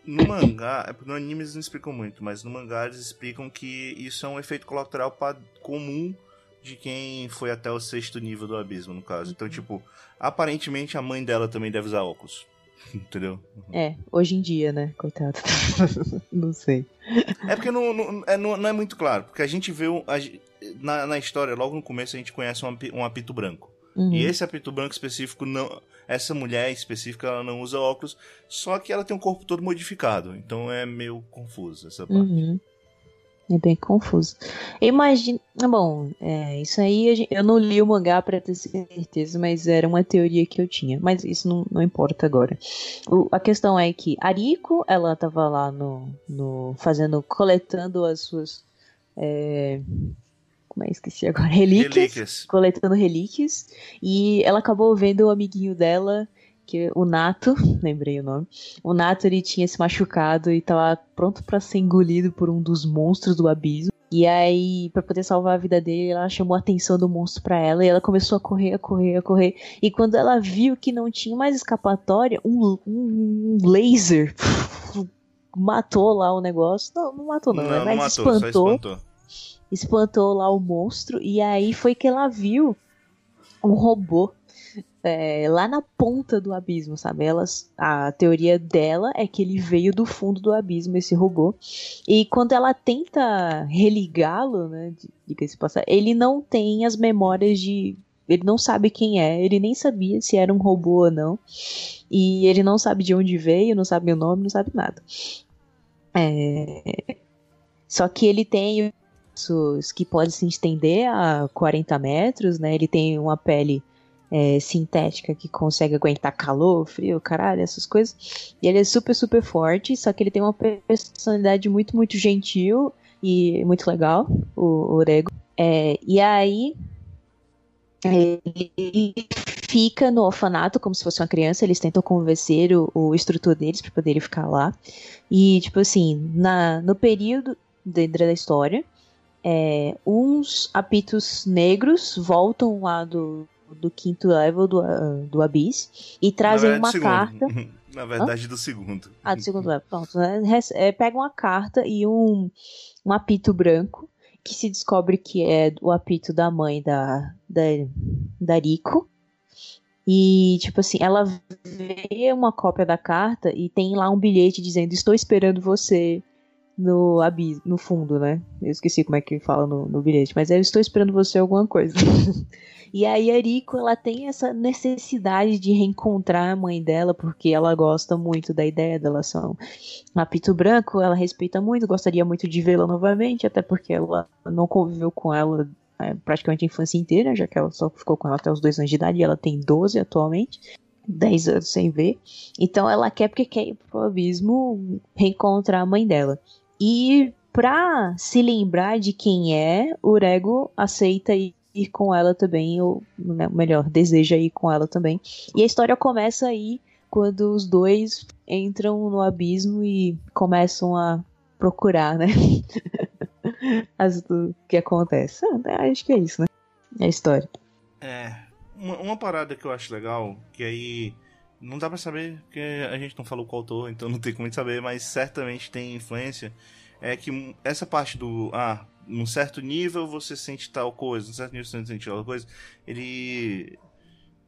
No mangá, é no anime eles não explicam muito, mas no mangá eles explicam que isso é um efeito colateral comum de quem foi até o sexto nível do abismo, no caso. Então, tipo, aparentemente a mãe dela também deve usar óculos. (laughs) Entendeu? É, hoje em dia, né? Coitado. (laughs) não sei. É porque não, não, é, não- não é muito claro, porque a gente vê a na, na história, logo no começo, a gente conhece um, um apito branco. Uhum. E esse apito branco específico, não, essa mulher específica, ela não usa óculos, só que ela tem um corpo todo modificado. Então é meio confuso essa parte. Uhum. É bem confuso. Imagina. Bom, é, isso aí gente- eu não li o mangá pra ter certeza, mas era uma teoria que eu tinha. Mas isso não, não importa agora. O- a questão é que a Riko, ela tava lá no, no fazendo, coletando as suas. é, como é? Esqueci agora. (laughs) Relíquias. Relíquias. Coletando relíquias. E ela acabou vendo o amiguinho dela, que o Nato, (laughs) lembrei o nome. O Nato ele tinha se machucado e tava pronto pra ser engolido por um dos monstros do abismo. E aí, pra poder salvar a vida dele, ela chamou a atenção do monstro pra ela e ela começou a correr, a correr, a correr. E quando ela viu que não tinha mais escapatória, um, um laser (laughs) matou lá o negócio. Não, não matou não, Não, né? não mas matou, espantou espantou. espantou lá o monstro e aí foi que ela viu um robô é, lá na ponta do abismo, sabe? Elas, a teoria dela é que ele veio do fundo do abismo, esse robô. E quando ela tenta religá-lo, né? Diga-se passar, ele não tem as memórias de. Ele não sabe quem é, ele nem sabia se era um robô ou não. E ele não sabe de onde veio, não sabe o nome, não sabe nada. É, Só que ele tem ossos que podem se estender a 40 metros, né? Ele tem uma pele é, sintética que consegue aguentar calor, frio, caralho, essas coisas. E ele é super, super forte, só que ele tem uma personalidade muito, muito gentil e muito legal, o Orego. É, e aí ele fica no orfanato como se fosse uma criança, eles tentam convencer o, o instrutor deles para poder ficar lá. E, tipo assim, na, no período dentro da história, é, uns apitos negros voltam lá do, do quinto level do, do Abyss e trazem uma carta. (laughs) Na verdade, do segundo. Ah, do segundo level, pronto. Rece- é, pega uma carta e um, um apito branco, que se descobre que é o apito da mãe da, da, da Rico. E, tipo assim, ela vê uma cópia da carta e tem lá um bilhete dizendo: Estou esperando você no abismo, no fundo, né? Eu esqueci como é que fala no, no bilhete, mas é, eu estou esperando você alguma coisa. (laughs) e aí a Rico, ela tem essa necessidade de reencontrar a mãe dela, porque ela gosta muito da ideia dela ser um apito branco, ela respeita muito, gostaria muito de vê-la novamente, até porque ela não conviveu com ela é, praticamente a infância inteira, já que ela só ficou com ela até os dois anos de idade, e ela tem 12 atualmente. 10 anos sem ver. Então ela quer porque quer ir pro abismo reencontrar a mãe dela. E pra se lembrar de quem é, o Rego aceita ir com ela também, ou né, melhor, deseja ir com ela também. E a história começa aí quando os dois entram no abismo e começam a procurar, né? (laughs) As, o que acontece. Ah, acho que é isso, né? É a história. É. Uma, uma parada que eu acho legal, que aí. Não dá pra saber, porque a gente não falou qual autor, então não tem como saber, mas certamente tem influência. É que essa parte do. Ah, num certo nível você sente tal coisa, num certo nível você sente tal coisa. Ele.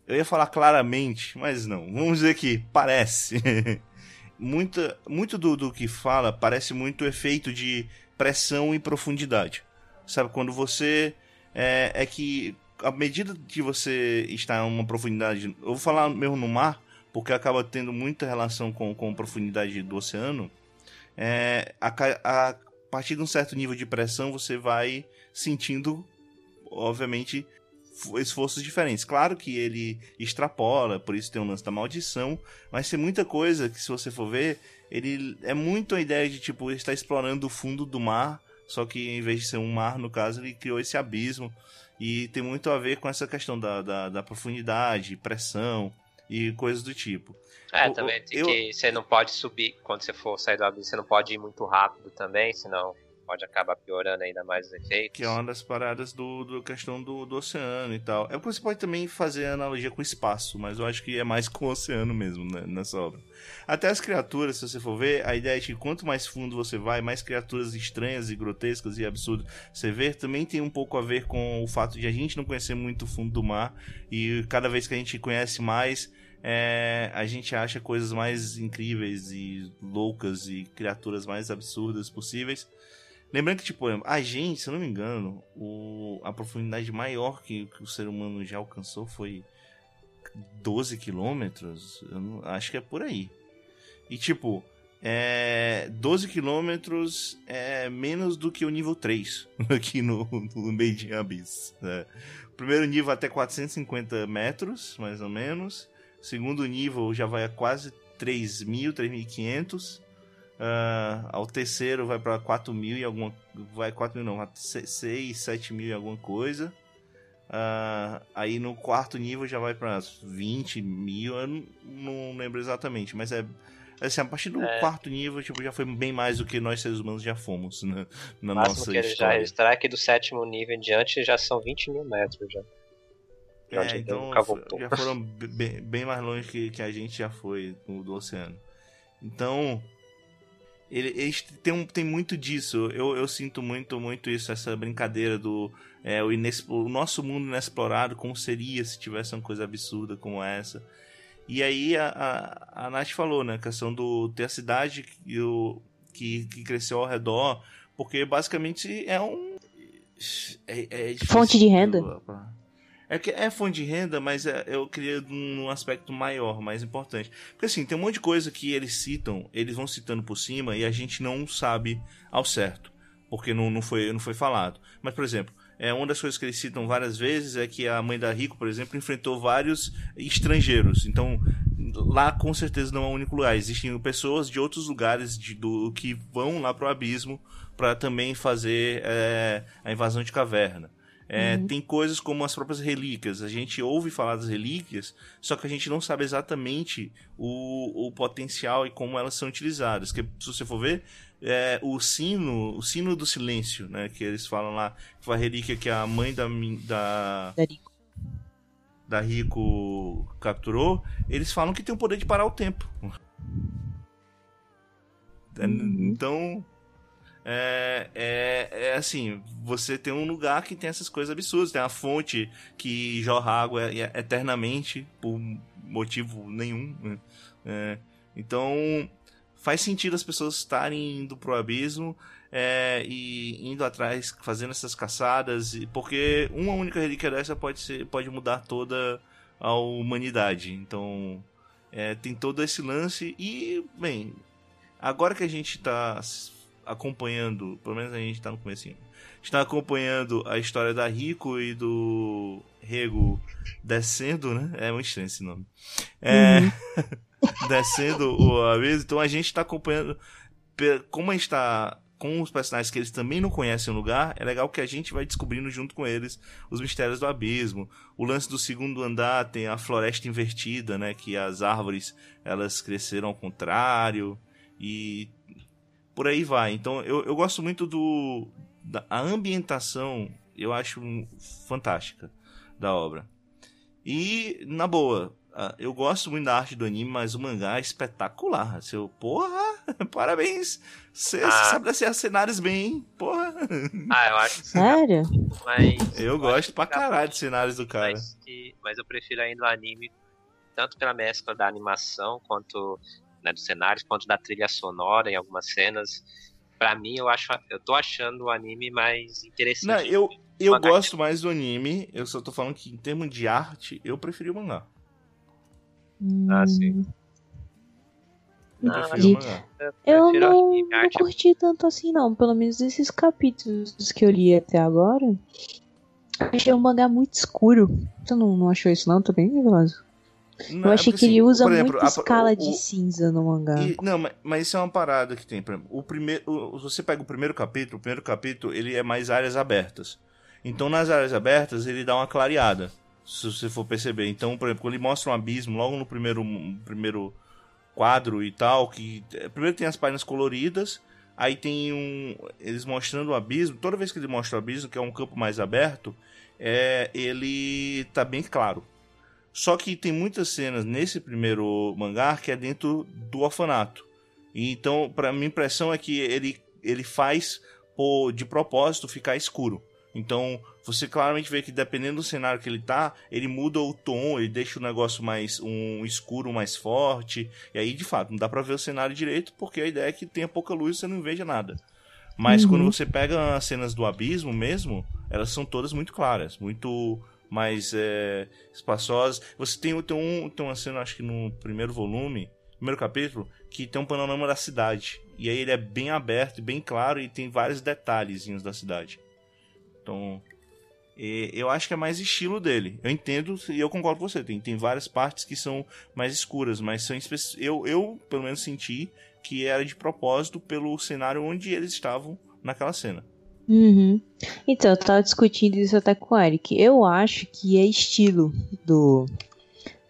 Eu ia falar claramente, mas não. Vamos dizer que parece. (laughs) Muita, muito do, do que fala parece muito efeito de pressão e profundidade. Sabe, quando você. É, é que à medida que você está em uma profundidade. Eu vou falar mesmo no mar, porque acaba tendo muita relação com, com a profundidade do oceano. É, a, a partir de um certo nível de pressão, você vai sentindo, obviamente, esforços diferentes. Claro que ele extrapola, por isso tem o lance da maldição, mas tem muita coisa que, se você for ver, ele é muito a ideia de tipo está explorando o fundo do mar, só que em vez de ser um mar, no caso, ele criou esse abismo. E tem muito a ver com essa questão da, da, da profundidade, pressão e coisas do tipo. É, O- também tem eu- que você não pode subir quando você for sair do abismo, você não pode ir muito rápido também, senão pode acabar piorando ainda mais os efeitos. Que é uma das paradas do, do questão do, do oceano e tal. É você pode também fazer analogia com o espaço, mas eu acho que é mais (laughs) com o oceano mesmo né, nessa obra. Até as criaturas, se você for ver, a ideia é que quanto mais fundo você vai, mais criaturas estranhas e grotescas e absurdas você vê, também tem um pouco a ver com o fato de a gente não conhecer muito o fundo do mar e cada vez que a gente conhece mais, é, a gente acha coisas mais incríveis e loucas e criaturas mais absurdas possíveis. Lembrando que, tipo, a gente, se eu não me engano, o, a profundidade maior que, que o ser humano já alcançou foi 12 quilômetros. Acho que é por aí. E, tipo, é, 12 quilômetros é menos do que o nível 3 (laughs) aqui no, no Made in Abyss. né? Primeiro nível até 450 metros, mais ou menos. Segundo nível já vai a quase 3.000, 3.500. Ah, ao terceiro vai para 4 mil e alguma. Vai 4 mil não, 6, 7 mil e alguma coisa. Ah, aí no quarto nível já vai para 20 mil, eu não, não lembro exatamente, mas é. Assim, a partir do É. quarto nível, tipo, já foi bem mais do que nós seres humanos já fomos né, na máximo nossa que ele já história. registrar é que do sétimo nível em diante já são 20 mil metros já. É, então já foram be- bem, bem mais longe que, que a gente já foi do, do oceano. Então, ele, eles tem, um, tem muito disso. Eu, eu sinto muito, muito isso, essa brincadeira do é, o, o nosso mundo inexplorado, como seria se tivesse uma coisa absurda como essa. E aí a, a, a Nath falou, né? A questão do ter a cidade que, o, que, que cresceu ao redor, porque basicamente é um. É, é Fonte de renda. É que é fonte de renda, mas é- eu queria num aspecto maior, mais importante. Porque assim, tem um monte de coisa que eles citam, eles vão citando por cima e a gente não sabe ao certo, porque não, não, foi, não foi falado. Mas, por exemplo, é, uma das coisas que eles citam várias vezes é que a mãe da Rico, por exemplo, enfrentou vários estrangeiros. Então, lá com certeza não é o único lugar. Existem pessoas de outros lugares de, do, que vão lá pro abismo para também fazer é, a invasão de caverna. É, Tem coisas como as próprias relíquias. A gente ouve falar das relíquias, só que a gente não sabe exatamente o, o potencial e como elas são utilizadas. Que, se você for ver, é, o sino, o sino do silêncio, né? Que eles falam lá, que foi a relíquia que a mãe da, min- da, Darico. da Rico capturou, eles falam que tem o poder de parar o tempo. É, Então, é, é, é assim, você tem um lugar que tem essas coisas absurdas, tem uma fonte que jorra água e- eternamente por motivo nenhum. né? É, então, faz sentido as pessoas estarem indo pro abismo é, e indo atrás, fazendo essas caçadas, porque uma única relíquia dessa pode, ser, pode mudar toda a humanidade. Então, é, tem todo esse lance e, bem, agora que a gente tá s- acompanhando, pelo menos a gente tá no comecinho, a gente tá acompanhando a história da Rico e do Rego descendo, né? É muito estranho esse nome. É, (laughs) descendo o aviso, então a gente tá acompanhando como a gente tá com os personagens que eles também não conhecem o lugar, é legal que a gente vai descobrindo junto com eles os mistérios do abismo. O lance do segundo andar tem a floresta invertida, né? Que as árvores elas cresceram ao contrário e por aí vai. Então eu, eu gosto muito do da a ambientação, eu acho fantástica da obra. E na boa, ah, eu gosto muito da arte do anime, mas o mangá é espetacular. Seu, porra, (laughs) parabéns. Você Ah. sabe desenhar cenários bem, hein? Porra. Ah, eu acho que Sério? mas. Eu gosto pra caralho de cenários do cara. Mas, que- mas eu prefiro ainda o anime, tanto pela mescla da animação, quanto né, dos cenários, quanto da trilha sonora em algumas cenas. Pra mim, eu acho, eu tô achando o anime mais interessante. Não, eu, eu gosto mais do anime, eu só tô falando que em termos de arte, eu preferi o mangá. Ah, sim. Eu Ah. Eu prefiro não, anime, não arte curti tanto assim, não. Pelo menos esses capítulos que eu li até agora. eu Achei o mangá muito escuro. Você não, não achou isso, não? Também, Veloso? Não, Eu é achei porque, que ele assim, usa exemplo, muita a- escala o- de cinza no mangá. E- não, mas, mas isso é uma parada que tem. Exemplo, o primeiro, o- se você pega o primeiro capítulo, o primeiro capítulo ele é mais áreas abertas. Então nas áreas abertas ele dá uma clareada, se você for perceber. Então, por exemplo, quando ele mostra um abismo logo no primeiro, primeiro quadro e tal, que eh, primeiro tem as páginas coloridas, aí tem um eles mostrando o abismo. Toda vez que ele mostra o abismo, que é um campo mais aberto, é, ele tá bem claro. Só que tem muitas cenas nesse primeiro mangá que é dentro do orfanato. E então, para minha impressão é que ele, ele faz por, de propósito ficar escuro. Então, você claramente vê que dependendo do cenário que ele tá, ele muda o tom, ele deixa o negócio mais um escuro mais forte. E aí, de fato, não dá pra ver o cenário direito, porque a ideia é que tenha pouca luz e você não veja nada. Mas Uhum. quando você pega as cenas do abismo mesmo, elas são todas muito claras, muito mais é, espaçosas. Você tem, tem, um, tem uma cena, acho que no primeiro volume, primeiro capítulo, que tem um panorama da cidade. E aí ele é bem aberto, bem claro e tem vários detalhezinhos da cidade. Então, eu acho que é mais estilo dele. Eu entendo e eu concordo com você. Tem, tem várias partes que são mais escuras, mas são eu, eu, pelo menos, senti que era de propósito pelo cenário onde eles estavam naquela cena. Uhum. Então, eu tava discutindo isso até com o Eric. Eu acho que é estilo do,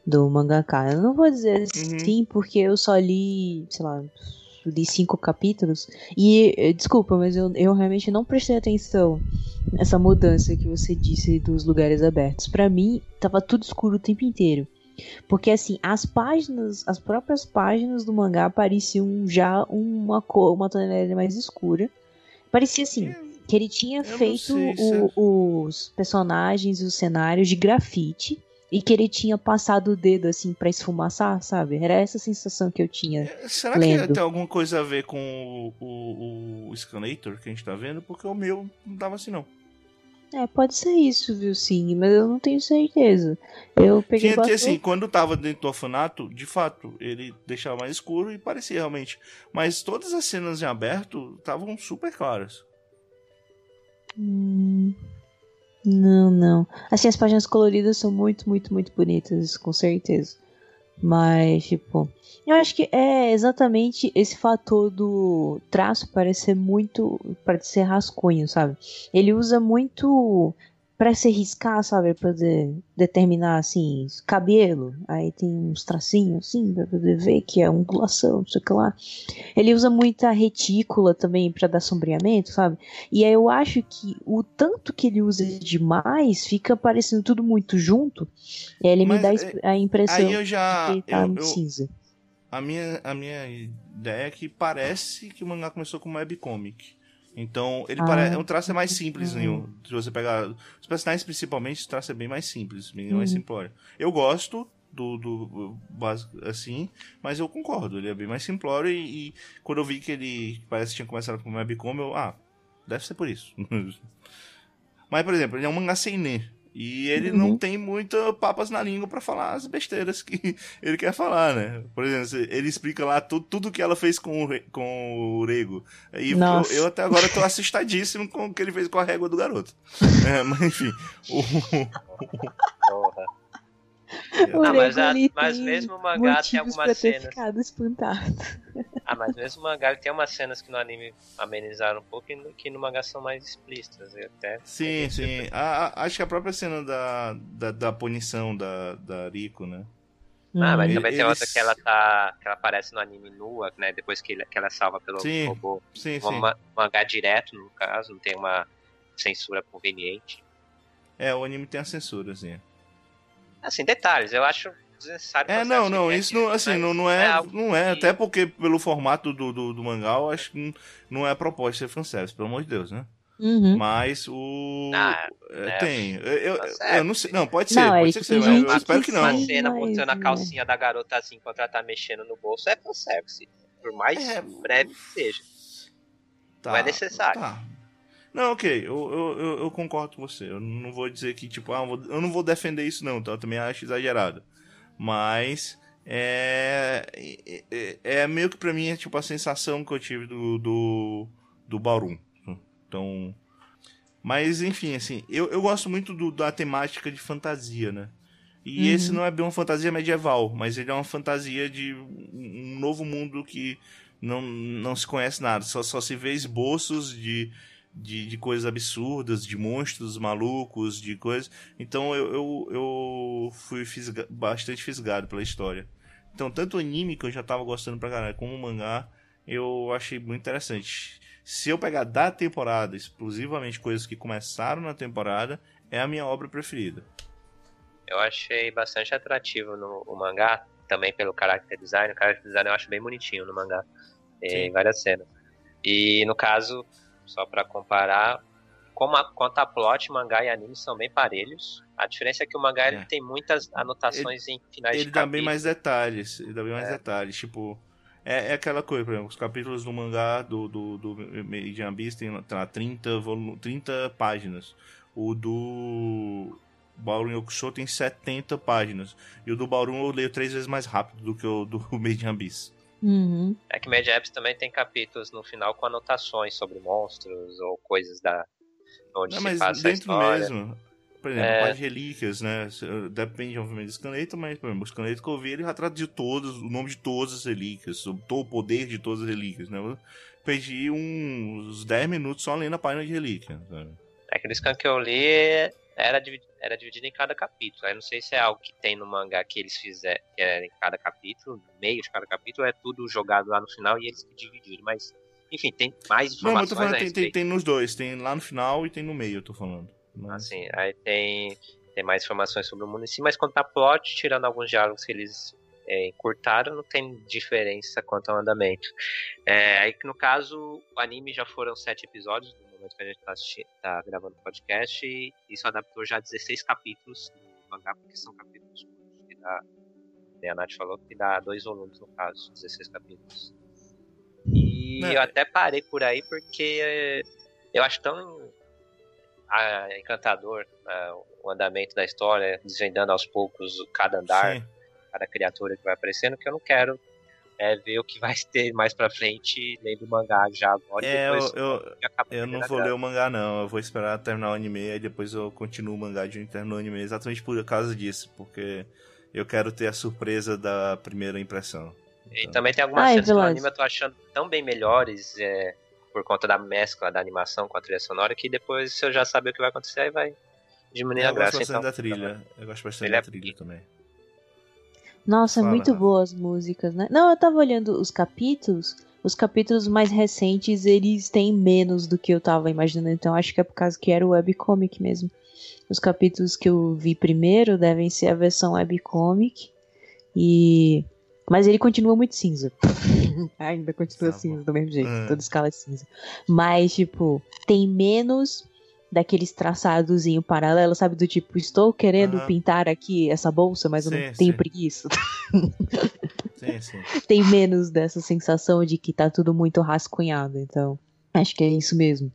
do mangaka. Eu não vou dizer Uhum. assim, porque eu só li, sei lá, li cinco capítulos. E, eh, desculpa, mas eu, eu realmente não prestei atenção nessa mudança que você disse dos lugares abertos. Pra mim, tava tudo escuro o tempo inteiro. Porque assim, as páginas, as próprias páginas do mangá pareciam já uma cor, uma tonalidade mais escura. Parecia assim, que ele tinha Eu feito sei se é- o- os personagens e os cenários de grafite e que ele tinha passado o dedo assim pra esfumaçar, sabe? Era essa sensação que eu tinha. Será Lendo. que tem alguma coisa a ver com o, o, o Scanator que a gente tá vendo? Porque o meu não tava assim, não. É, pode ser isso, viu, sim, mas eu não tenho certeza. Eu peguei tinha, bastante- assim, quando tava dentro do orfanato, de fato, ele deixava mais escuro e parecia realmente. Mas todas as cenas em aberto estavam super claras. Hum, não, não. Assim, as páginas coloridas são muito, muito, muito bonitas, com certeza. Mas, tipo, eu acho que é exatamente esse fator do traço parecer muito. parecer rascunho, sabe? Ele usa muito pra se riscar, sabe? Pra poder determinar, assim, cabelo. Aí tem uns tracinhos, assim, pra poder ver que é ondulação, não sei o que lá. Ele usa muita retícula também pra dar sombreamento, sabe? E aí eu acho que o tanto que ele usa demais fica parecendo tudo muito junto. E aí ele me Mas, dá é, a impressão Aí eu já. que ele tá eu- no eu- cinza. a, minha, a minha ideia é que parece que o mangá começou como webcomic. Então, ele Ah, parece. O traço é mais simples, hum. nenhum. Se você pegar. Os personagens, principalmente, o traço é bem mais simples, bem mais Uhum. simplório. Eu gosto do, do básico assim, mas eu concordo, ele é bem mais simplório e, e quando eu vi que ele parece que tinha começado como webcom, eu, ah, deve ser por isso. (laughs) mas, por exemplo, ele é um mangá seinen. E ele não Uhum. tem muita papas na língua pra falar as besteiras que (laughs) ele quer falar, né? Por exemplo, ele explica lá tu, tudo que ela fez com o, re- com o Rego. E eu, eu até agora tô assustadíssimo com o que ele fez com a régua do garoto. (laughs) É, mas enfim, o, Porra. O Ah, mas, a- mas tem mesmo o mangá tem algumas pra ter cenas. ficado espantado. Ah, mas mesmo o mangá tem umas cenas que no anime amenizaram um pouco e no, que no mangá são mais explícitas. até Sim, sim. A- a- acho que a própria cena da, da, da punição da, da Rico, né? Ah, mas Hum. também tem Eles- outra que ela tá. que ela aparece no anime nua, né? Depois que, ele- que ela é salva pelo Sim, robô. Sim, Um sim. ma- mangá direto, no caso, não tem uma censura conveniente. É, o anime tem a censura, assim. Assim, detalhes, eu acho desnecessário. É, não, isso não, aqui, isso não, assim, mas não, não é, algo não é, que- até porque pelo formato do, do, do mangá, eu acho que não- é a proposta ser fanservice, pelo amor de Deus, né? Uhum. Mas o... Ah, é, é, tem, eu, eu, eu não sei, não, pode ser, Não, pode é ser seja, gente eu espero que que não. Uma Sim, cena mas, botando a né. calcinha da garota assim enquanto ela tá mexendo no bolso é fanservice. Por mais É. breve que seja. Tá, não é necessário. Tá. Não, ok, eu, eu, eu, concordo com você. Eu não vou dizer que, tipo, ah, eu não vou defender isso, não, tá? Eu também acho exagerado. Mas é, é, é meio que pra mim é tipo a sensação que eu tive do, do, do. Então. Mas enfim, assim, eu, eu gosto muito do- da temática de fantasia, né? E Uhum. esse não é bem uma fantasia medieval, mas ele é uma fantasia de um novo mundo que não, não se conhece nada, só, só se vê esboços de, de, de coisas absurdas, de monstros malucos, de coisas. Então eu, eu, eu fui fisga- bastante fisgado pela história. Então, tanto o anime, que eu já tava gostando pra caralho, como o mangá, eu achei muito interessante. Se eu pegar da temporada, exclusivamente coisas que começaram na temporada, é a minha obra preferida. Eu achei bastante atrativo no mangá, também pelo character design. O character design eu acho bem bonitinho no mangá. Tem Sim. várias cenas. E no caso, só pra comparar, como a, quanto a plot, mangá e anime são bem parelhos. A diferença é que o mangá ele É. tem muitas anotações em finais Ele de dá bem mais detalhes. Ele dá bem mais É. detalhes. Tipo, é, é aquela coisa, por exemplo, os capítulos do mangá do, do, do Abyss tem tá, lá 30, volu 30 páginas. O do Bauru Yokusho tem 70 páginas. E o do Bauru eu leio três vezes mais rápido do que o do (laughs) in Abyss. Uhum. É que Mad Apps também tem capítulos no final com anotações sobre monstros ou coisas da onde Não, se mas passa a dentro história. mesmo. Por exemplo, É. a de relíquias, né? Depende, obviamente, do escaneto, mas, por exemplo, o escaneto que eu vi, ele já trata de todos, o nome de todas as relíquias, o poder de todas as relíquias, né? Eu perdi uns 10 minutos só lendo a página de relíquia, sabe? Aquele scan que eu li era, divi- era dividido em cada capítulo. Eu não sei se é algo que tem no mangá que eles fizeram, que é em cada capítulo, no meio de cada capítulo, é tudo jogado lá no final e eles que dividiram. Mas, enfim, tem mais Não, mas eu informações tô falando, tem, tem, tem nos dois, tem lá no final e tem no meio, eu tô falando. Mas- Assim, aí tem, tem mais informações sobre o mundo em si, mas quanto a plot, tirando alguns diálogos que eles é, encurtaram, não tem diferença quanto ao andamento. É, aí que no caso, o anime já foram sete episódios, momento que a gente tá, assisti- tá gravando o podcast, e isso adaptou já 16 capítulos do mangá, porque são capítulos curtos, que dá, né, a Nath falou que dá dois volumes no caso, 16 capítulos. E Né. eu até parei por aí porque é, eu acho tão ah, encantador ah, o andamento da história, desvendando aos poucos cada andar, Sim. cada criatura que vai aparecendo, que eu não quero é, ver o que vai (laughs) ter mais pra frente, lendo o mangá já agora. e É, eu, depois eu, eu não vou ler o mangá, não. Eu vou esperar terminar o anime e depois eu continuo o mangá de um interno no anime, exatamente por causa disso, porque eu quero ter a surpresa da primeira impressão. E também tem algumas Ai, cenas do anime eu tô achando tão bem melhores é, por conta da mescla da animação com a trilha sonora que depois se eu já saber o que vai acontecer aí vai diminuir a eu gosto graça. bastante Então, da trilha. Eu gosto bastante Ele é da trilha também. Nossa, é Fala, muito Rafa. boas as músicas, né? Não, eu tava olhando os capítulos. Os capítulos mais recentes, eles têm menos do que eu tava imaginando. Então acho que é por causa que era o webcomic mesmo. Os capítulos que eu vi primeiro devem ser a versão webcomic. E. Mas ele continua muito cinza. (laughs) Ainda continua Tá cinza do mesmo jeito. Hum. Toda escala é cinza. Mas, tipo, tem menos daqueles traçados em paralelo, sabe? Do tipo, estou querendo Aham. pintar aqui essa bolsa, mas eu Sim, não tenho sim. preguiça. Sim, sim. (laughs) tem menos dessa sensação de que tá tudo muito rascunhado. Então, acho que é isso mesmo.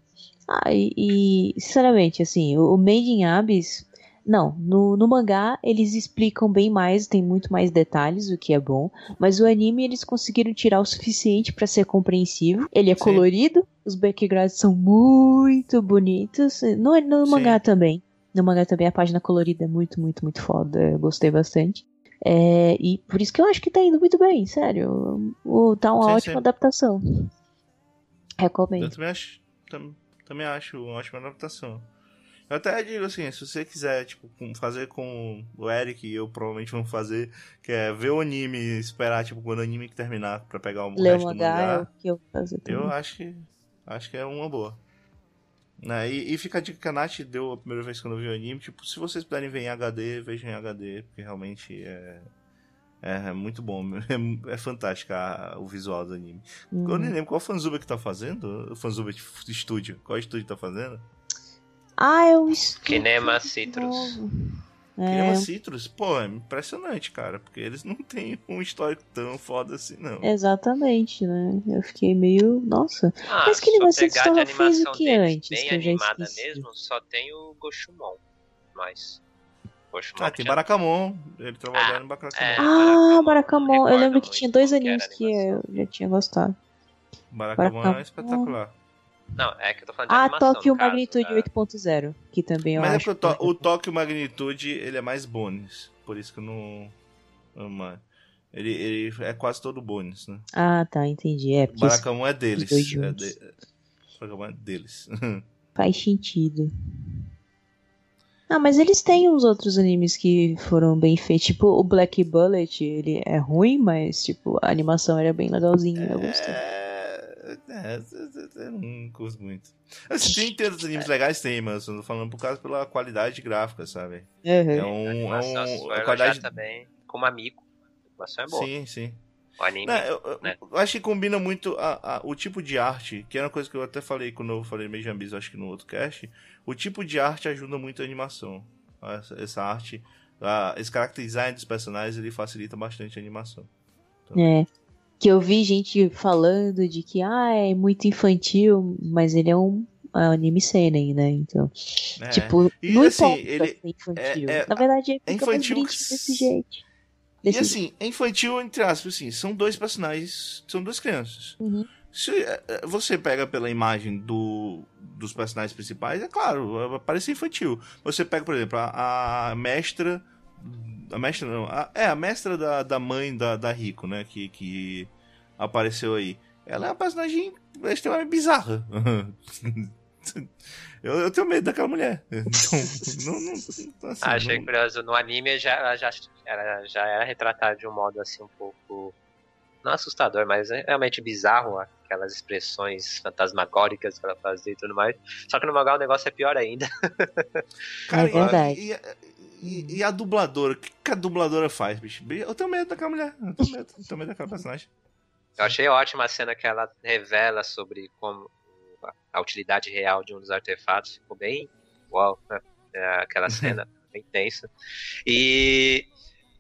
Ah, e, e, sinceramente, assim, o, Made in Abyss. Não, no, no mangá eles explicam bem mais, tem muito mais detalhes, o que é bom. Mas o anime eles conseguiram tirar o suficiente pra ser compreensível. Ele é Sim. colorido, os backgrounds são muito bonitos. No, no Sim. mangá também. No mangá também a página colorida é muito, muito, muito foda. Eu gostei bastante. É, e por isso que eu acho que tá indo muito bem, sério. O, tá uma Sim, ótima sim. adaptação. Eu Recomendo. também acho, tam- também acho uma ótima adaptação. Eu até digo assim, se você quiser, tipo, fazer com o Eric e eu provavelmente vamos fazer, que é ver o anime e esperar, tipo, quando o anime terminar pra pegar o Ler o resto do mangá, é o mangá, que eu fazer também. eu acho que acho que é uma boa. Né, E, e fica a dica que a Nath deu a primeira vez quando eu vi o anime, tipo, se vocês puderem ver em HD, vejam em HD, porque realmente é, é muito bom, (laughs) é, é fantástico a- o visual do anime. Hum. Eu nem lembro qual fanzuba que tá fazendo, o fanzuba de de estúdio, qual estúdio tá fazendo? Ah, é o estúdio Kinema Citrus. É, Citrus, pô, é impressionante, cara, porque eles não têm um histórico tão foda assim, não. exatamente, né? Eu fiquei meio. Nossa. Ah, Mas que Citrus tava- fez o que deles antes, Bem que eu já esqueci? mesmo, só tem o Goshumon. Mas. Goshumon Ah, tem tinha- Barakamon, ele trabalhou Ah, no Barakamon. é. Ah, Barakamon, Barakamon. Eu lembro que tinha dois animes que eu já tinha gostado. Barakamon é Barakamon. espetacular. Não, é que eu tô falando de Ah, animação. No caso, Magnitude né? 8.0, que também eu Mas é acho. porque o, to o Tokyo Magnitude, ele é mais bônus, por isso que eu não... Ele, ele é quase todo bônus, né? Ah, tá, entendi. É, porque Barakamon é deles. É de... É deles. (laughs) faz sentido. Ah, mas eles têm uns outros animes que foram bem feitos. Tipo, o Black Bullet, ele é ruim, mas, tipo, a animação era bem legalzinha. Eu gostei. É, é, eu não curto muito. Assim, (laughs) tem tantos animes legais, tem, mas eu tô falando por causa pela qualidade gráfica, sabe? É Uhum. A um. É animação, um se for a qualidade... também como amigo. A animação é boa. Sim, sim. O anime. Não, eu, né? eu acho que combina muito a- a- o tipo de arte, que era uma coisa que eu até falei quando eu falei Major Bis, acho que no outro cast. O tipo de arte ajuda muito a animação. Essa, essa arte, a, esse character design dos personagens, ele facilita bastante a animação. É. Que eu vi gente falando de que, ah, é muito infantil, mas ele é um anime seinen, né? Então, É. tipo, E, não assim, importa ele- ser infantil. é- é- Na verdade, é infantil que- desse jeito. E Desse assim, é infantil, entre aspas, assim, são dois personagens, são duas crianças. Uhum. Se eh, você pega pela imagem do, dos personagens principais, é claro, vai parecer infantil. Você pega, por exemplo, a, a mestra. A mestra não. a- é, a mestra da, da mãe da, da Rico, né? Que, que apareceu aí. Ela é uma personagem extremamente bizarra. (laughs) eu, eu tenho medo daquela mulher. Então, não, não, não- assim, Ah, achei não- curioso. No anime já, ela já, era, já era retratada de um modo assim um pouco. Não assustador, mas é realmente bizarro. Aquelas expressões fantasmagóricas que ela fazia e tudo mais. Só que no mangá o negócio é pior ainda. Cara, É verdade. E, e- e a dubladora? O que, que a dubladora faz, bicho? Eu tenho medo daquela mulher. Eu tenho medo, eu tenho medo daquela personagem. Eu achei ótima a cena que ela revela sobre como a- utilidade real de um dos artefatos. Ficou bem uau, né? É, aquela cena (laughs) bem tensa. E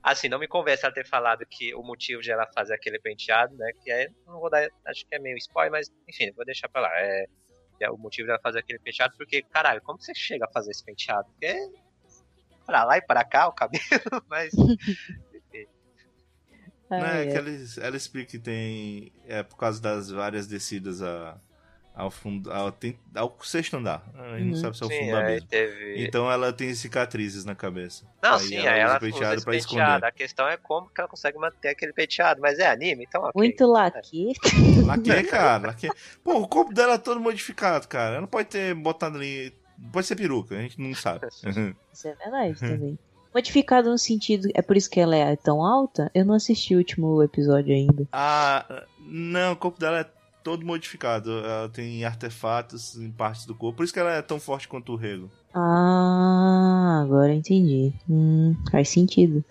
assim, não me convence ela ter falado que o motivo de ela fazer aquele penteado, né? Que é. Não vou dar. Acho que é meio spoiler, mas enfim, vou deixar pra lá. É, é o motivo dela fazer aquele penteado, porque, caralho, como você chega a fazer esse penteado? Porque é pra lá e pra cá o cabelo, (laughs) mas. (laughs) Né, ai. que ela, ela explica que tem. É por causa das várias descidas a, ao fundo. Ao, tem, ao sexto andar. A gente não Uhum. sabe se é o Sim, fundo aí abismo. teve. Então ela tem cicatrizes na cabeça. Não, Aí sim, ela usa ela penteado usa esse pra penteado. esconder. A questão é como que ela consegue manter aquele penteado, mas é anime, então ok. Muito laque. Laque, cara. Laque. Pô, o corpo dela é todo modificado, cara. Ela não pode ter botado ali. Pode ser peruca, a gente não sabe. (laughs) Isso é verdade também. Modificado no sentido. É por isso que ela é tão alta? Eu não assisti o último episódio ainda. Ah, não, o corpo dela é todo modificado. Ela tem artefatos em partes do corpo. Por isso que ela é tão forte quanto o Rego. Ah, agora eu entendi. Hum, faz sentido.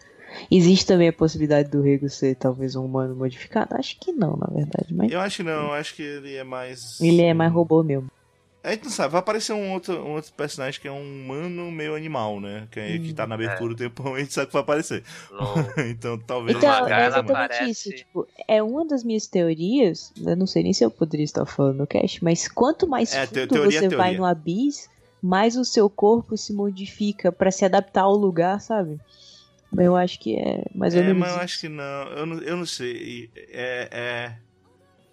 Existe também a possibilidade do Rego ser talvez um humano modificado? Acho que não, na verdade. Mas Eu acho que não, eu acho que ele é mais. ele é mais robô mesmo. A gente não sabe, vai aparecer um outro, um outro personagem que é um humano meio animal, né? Que, é, que tá na abertura do tempo, (laughs) a gente sabe que vai aparecer. (laughs) Então talvez. Então, é exatamente aparece- isso. Tipo, é uma das minhas teorias. Eu não sei nem se eu poderia estar falando no cast, mas quanto mais É, fundo te- teoria é você vai no abis, mais o seu corpo se modifica pra se adaptar ao lugar, sabe? Eu acho que é mais ou É, menos mas eu isso. acho que não. Eu não, eu não sei. É, é.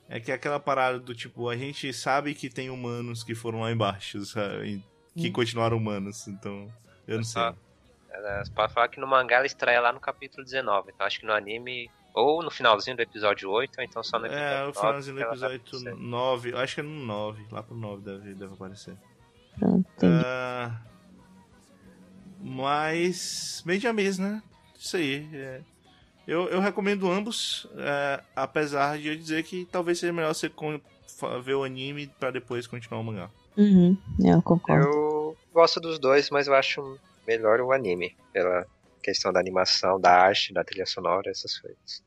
É que é aquela parada do tipo, a gente sabe que tem humanos que foram lá embaixo, sabe? E Que Hum. continuaram humanos. Então. Eu não sei. Só- Ela pode falar que no mangá ela estreia lá no capítulo 19. Então acho que no anime, ou no finalzinho do episódio 8, ou então só no episódio É, o 9 finalzinho do que ela vai episódio aparecer. 9. eu Acho que é no 9. Lá pro 9 deve, deve aparecer. Pronto, entendi. Ah, mas. Mediamis, né? Isso aí. é. Eu, eu recomendo ambos, é, apesar de eu dizer que talvez seja melhor você ver o anime pra depois continuar o mangá. Uhum, eu concordo. Eu gosto dos dois, mas eu acho melhor o anime. Pela questão da animação, da arte, da trilha sonora, essas coisas.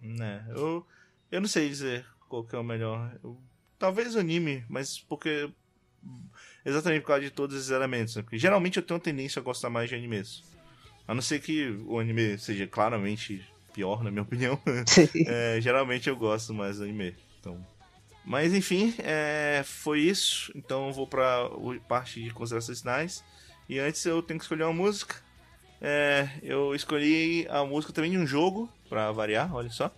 Né? Eu, eu não sei dizer qual que é o melhor. Eu- talvez o anime, mas porque. Exatamente por causa de todos esses elementos. né? Porque geralmente eu tenho tendência a gostar mais de animes. A não ser que o anime seja claramente pior, na minha opinião. (laughs) É, geralmente eu gosto mais do anime. Então. Mas enfim, é, foi isso. Então eu vou pra parte de considerações finais. E antes eu tenho que escolher uma música. É, eu escolhi a música também de um jogo, pra variar, olha só.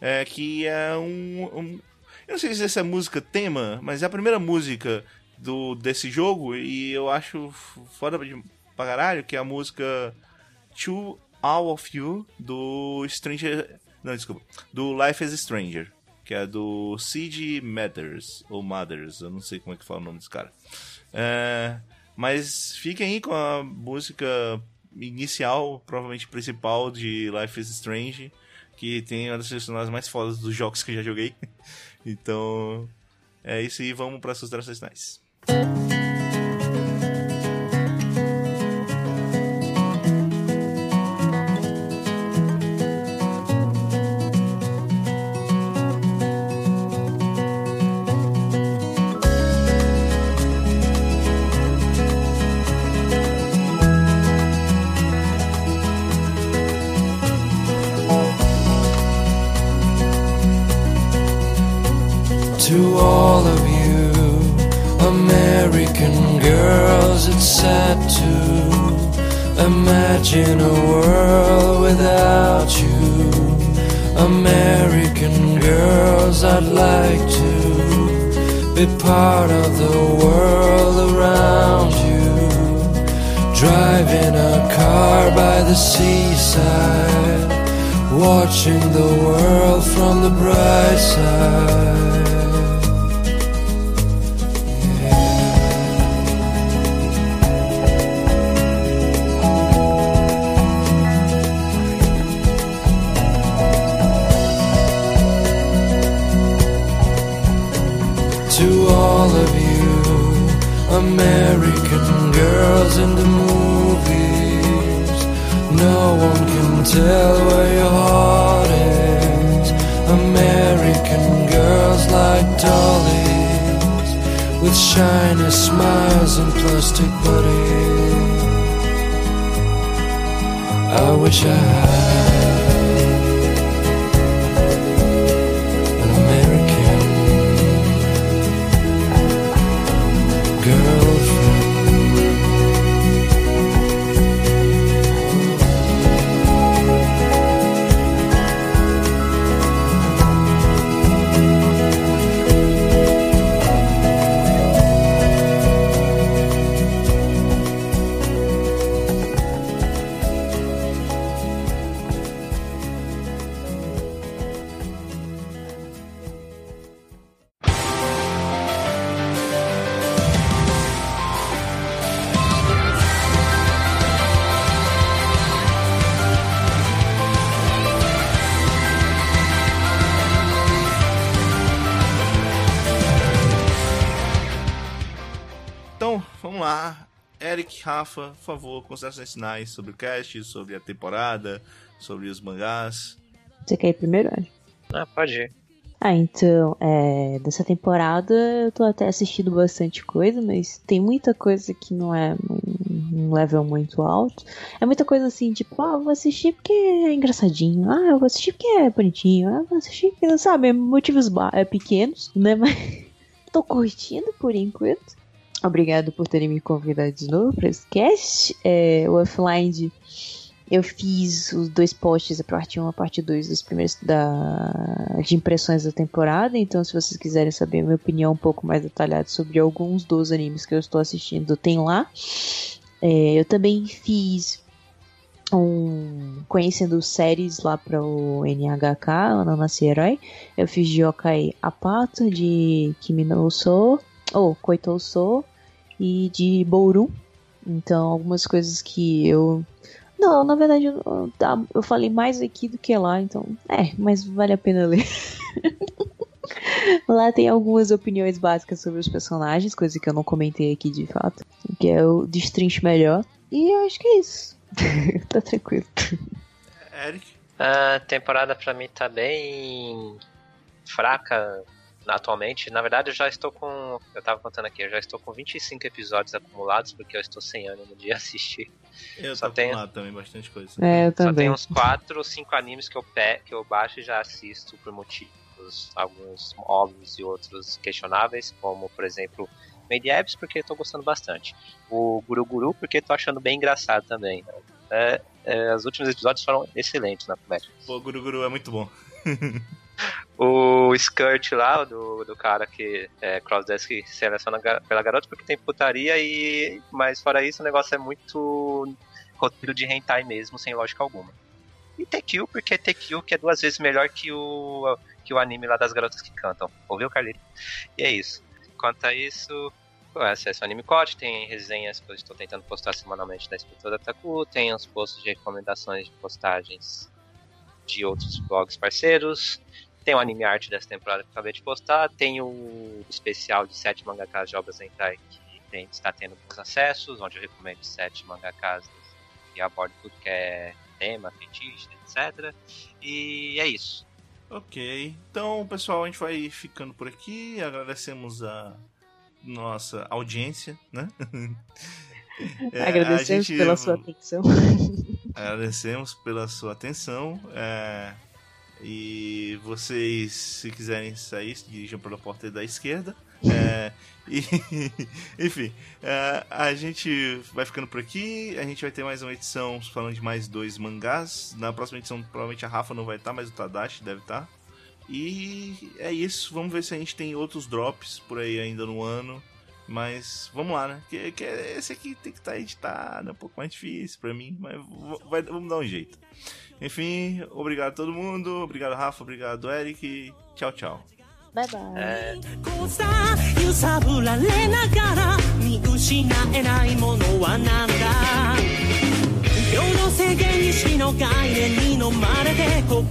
É, que é um, um- Eu não sei se essa é música tema, mas é a primeira música do, desse jogo. E eu acho foda pra caralho, que é a música To All of You do Stranger. Não, desculpa. Do Life is Stranger. Que é do C.G. Matters. Ou Mothers. Eu não sei como é que fala o nome desse cara. É, mas fiquem aí com a música inicial, provavelmente principal de Life is Strange. Que tem uma das sonoras mais fodas dos jogos que eu já joguei. (laughs) Então. É isso e vamos para as considerações finais. To all of you American girls, it's sad to imagine a world without you. American girls, I'd like to be part of the world around you. Driving a car by the seaside, watching the world from the bright side. American girls in the movies. No one can tell where your heart is. American girls like dollies With shiny smiles and plastic bodies. I wish I had Rafa, por favor, considerações finais sobre o cast, sobre a temporada, sobre os mangás. Você quer ir primeiro, Ed? Ah, pode ir. Ah, então, é, dessa temporada eu tô até assistindo bastante coisa, mas tem muita coisa que não é um level muito alto. É muita coisa assim, tipo, ah, eu vou assistir porque é engraçadinho, ah, eu vou assistir porque é bonitinho, ah, eu vou assistir porque, sabe, motivos é, pequenos, né, (laughs) mas tô curtindo por enquanto. Obrigado por terem me convidado de novo para esse cast. É, o Offline de- eu fiz os dois posts, a parte 1 e a parte 2 dos primeiros da, de impressões da temporada. Então, se vocês quiserem saber minha opinião um pouco mais detalhada sobre alguns dos animes que eu estou assistindo, tem lá. É, eu também fiz um conhecendo séries lá para o NHK, Ana Nasce Herói. Eu fiz de Yokai Apato, de Kimi no Uso, ou Koitou So, e de Bouru. Então, algumas coisas que eu. Não, na verdade, eu, tá, eu falei mais aqui do que lá, então. É, mas vale a pena ler. (laughs) Lá tem algumas opiniões básicas sobre os personagens, coisa que eu não comentei aqui de fato. Que é o destrinche melhor. E eu acho que é isso. (laughs) tá tranquilo. Eric? A temporada pra mim tá bem fraca atualmente. Na verdade, eu já estou com. Eu tava contando aqui, eu já estou com 25 episódios acumulados, porque eu estou sem ânimo de (laughs) assistir. Eu Só tô tenho- lá também, bastante coisa. É, eu Só tem também. uns 4 ou 5 animes que eu, pe... que eu baixo e já assisto por motivos, alguns óbvios e outros questionáveis, como, por exemplo, Made Apps, porque tô gostando bastante. O Guru Guru, porque tô achando bem engraçado também. É, é, os últimos episódios foram excelentes na comédia. Pô, Guru Guru é muito bom. (laughs) O Skirt lá, do, do cara que é crossdesk seleciona pela garota, porque tem putaria e. Mas fora isso, o negócio é muito roteiro de hentai mesmo, sem lógica alguma. E TQ, porque TQ que é duas vezes melhor que o, que o anime lá das garotas que cantam. Ouviu, Carlito? E é isso. Quanto a isso, pô, acesse o Anime Code, tem resenhas que eu estou tentando postar semanalmente na Escritora Taku, tem os posts de recomendações de postagens de outros blogs parceiros, tem o anime art dessa temporada que eu acabei de postar, tem o especial de sete mangakas de obras hentai que tem, está tendo bons acessos, onde eu recomendo sete mangakas que abordam tudo que é tema, fetiche, etc. E é isso. Ok. Então, pessoal, a gente vai ficando por aqui. Agradecemos a nossa audiência, né? (laughs) É, Agradecemos gente- pela sua atenção. Agradecemos pela sua atenção. é, e vocês, se quiserem sair, se dirijam pela porta da esquerda. É, e, (laughs) enfim, é, a gente vai ficando por aqui. A gente vai ter mais uma edição falando de mais dois mangás. Na próxima edição, provavelmente a Rafa não vai estar, mas o Tadashi deve estar. E é isso. Vamos ver se a gente tem outros drops por aí ainda no ano. Mas vamos lá, né? Que, que esse aqui tem que estar editado, é um pouco mais difícil pra mim, mas vai- vamos dar um jeito. Enfim, obrigado a todo mundo, obrigado Rafa, obrigado Eric, tchau, tchau. Bye bye. えーこうさ揺さぶられながら見失えないものはなんだ世の制限意識の概念に飲まれて心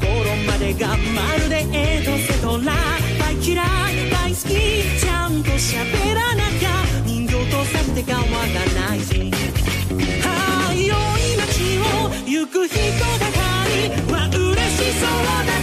までがまるでエトセトラ大嫌い大好きちゃんと喋らなきゃ人形とさして変わらないしはいよい街を行く人だかりは嬉 しそ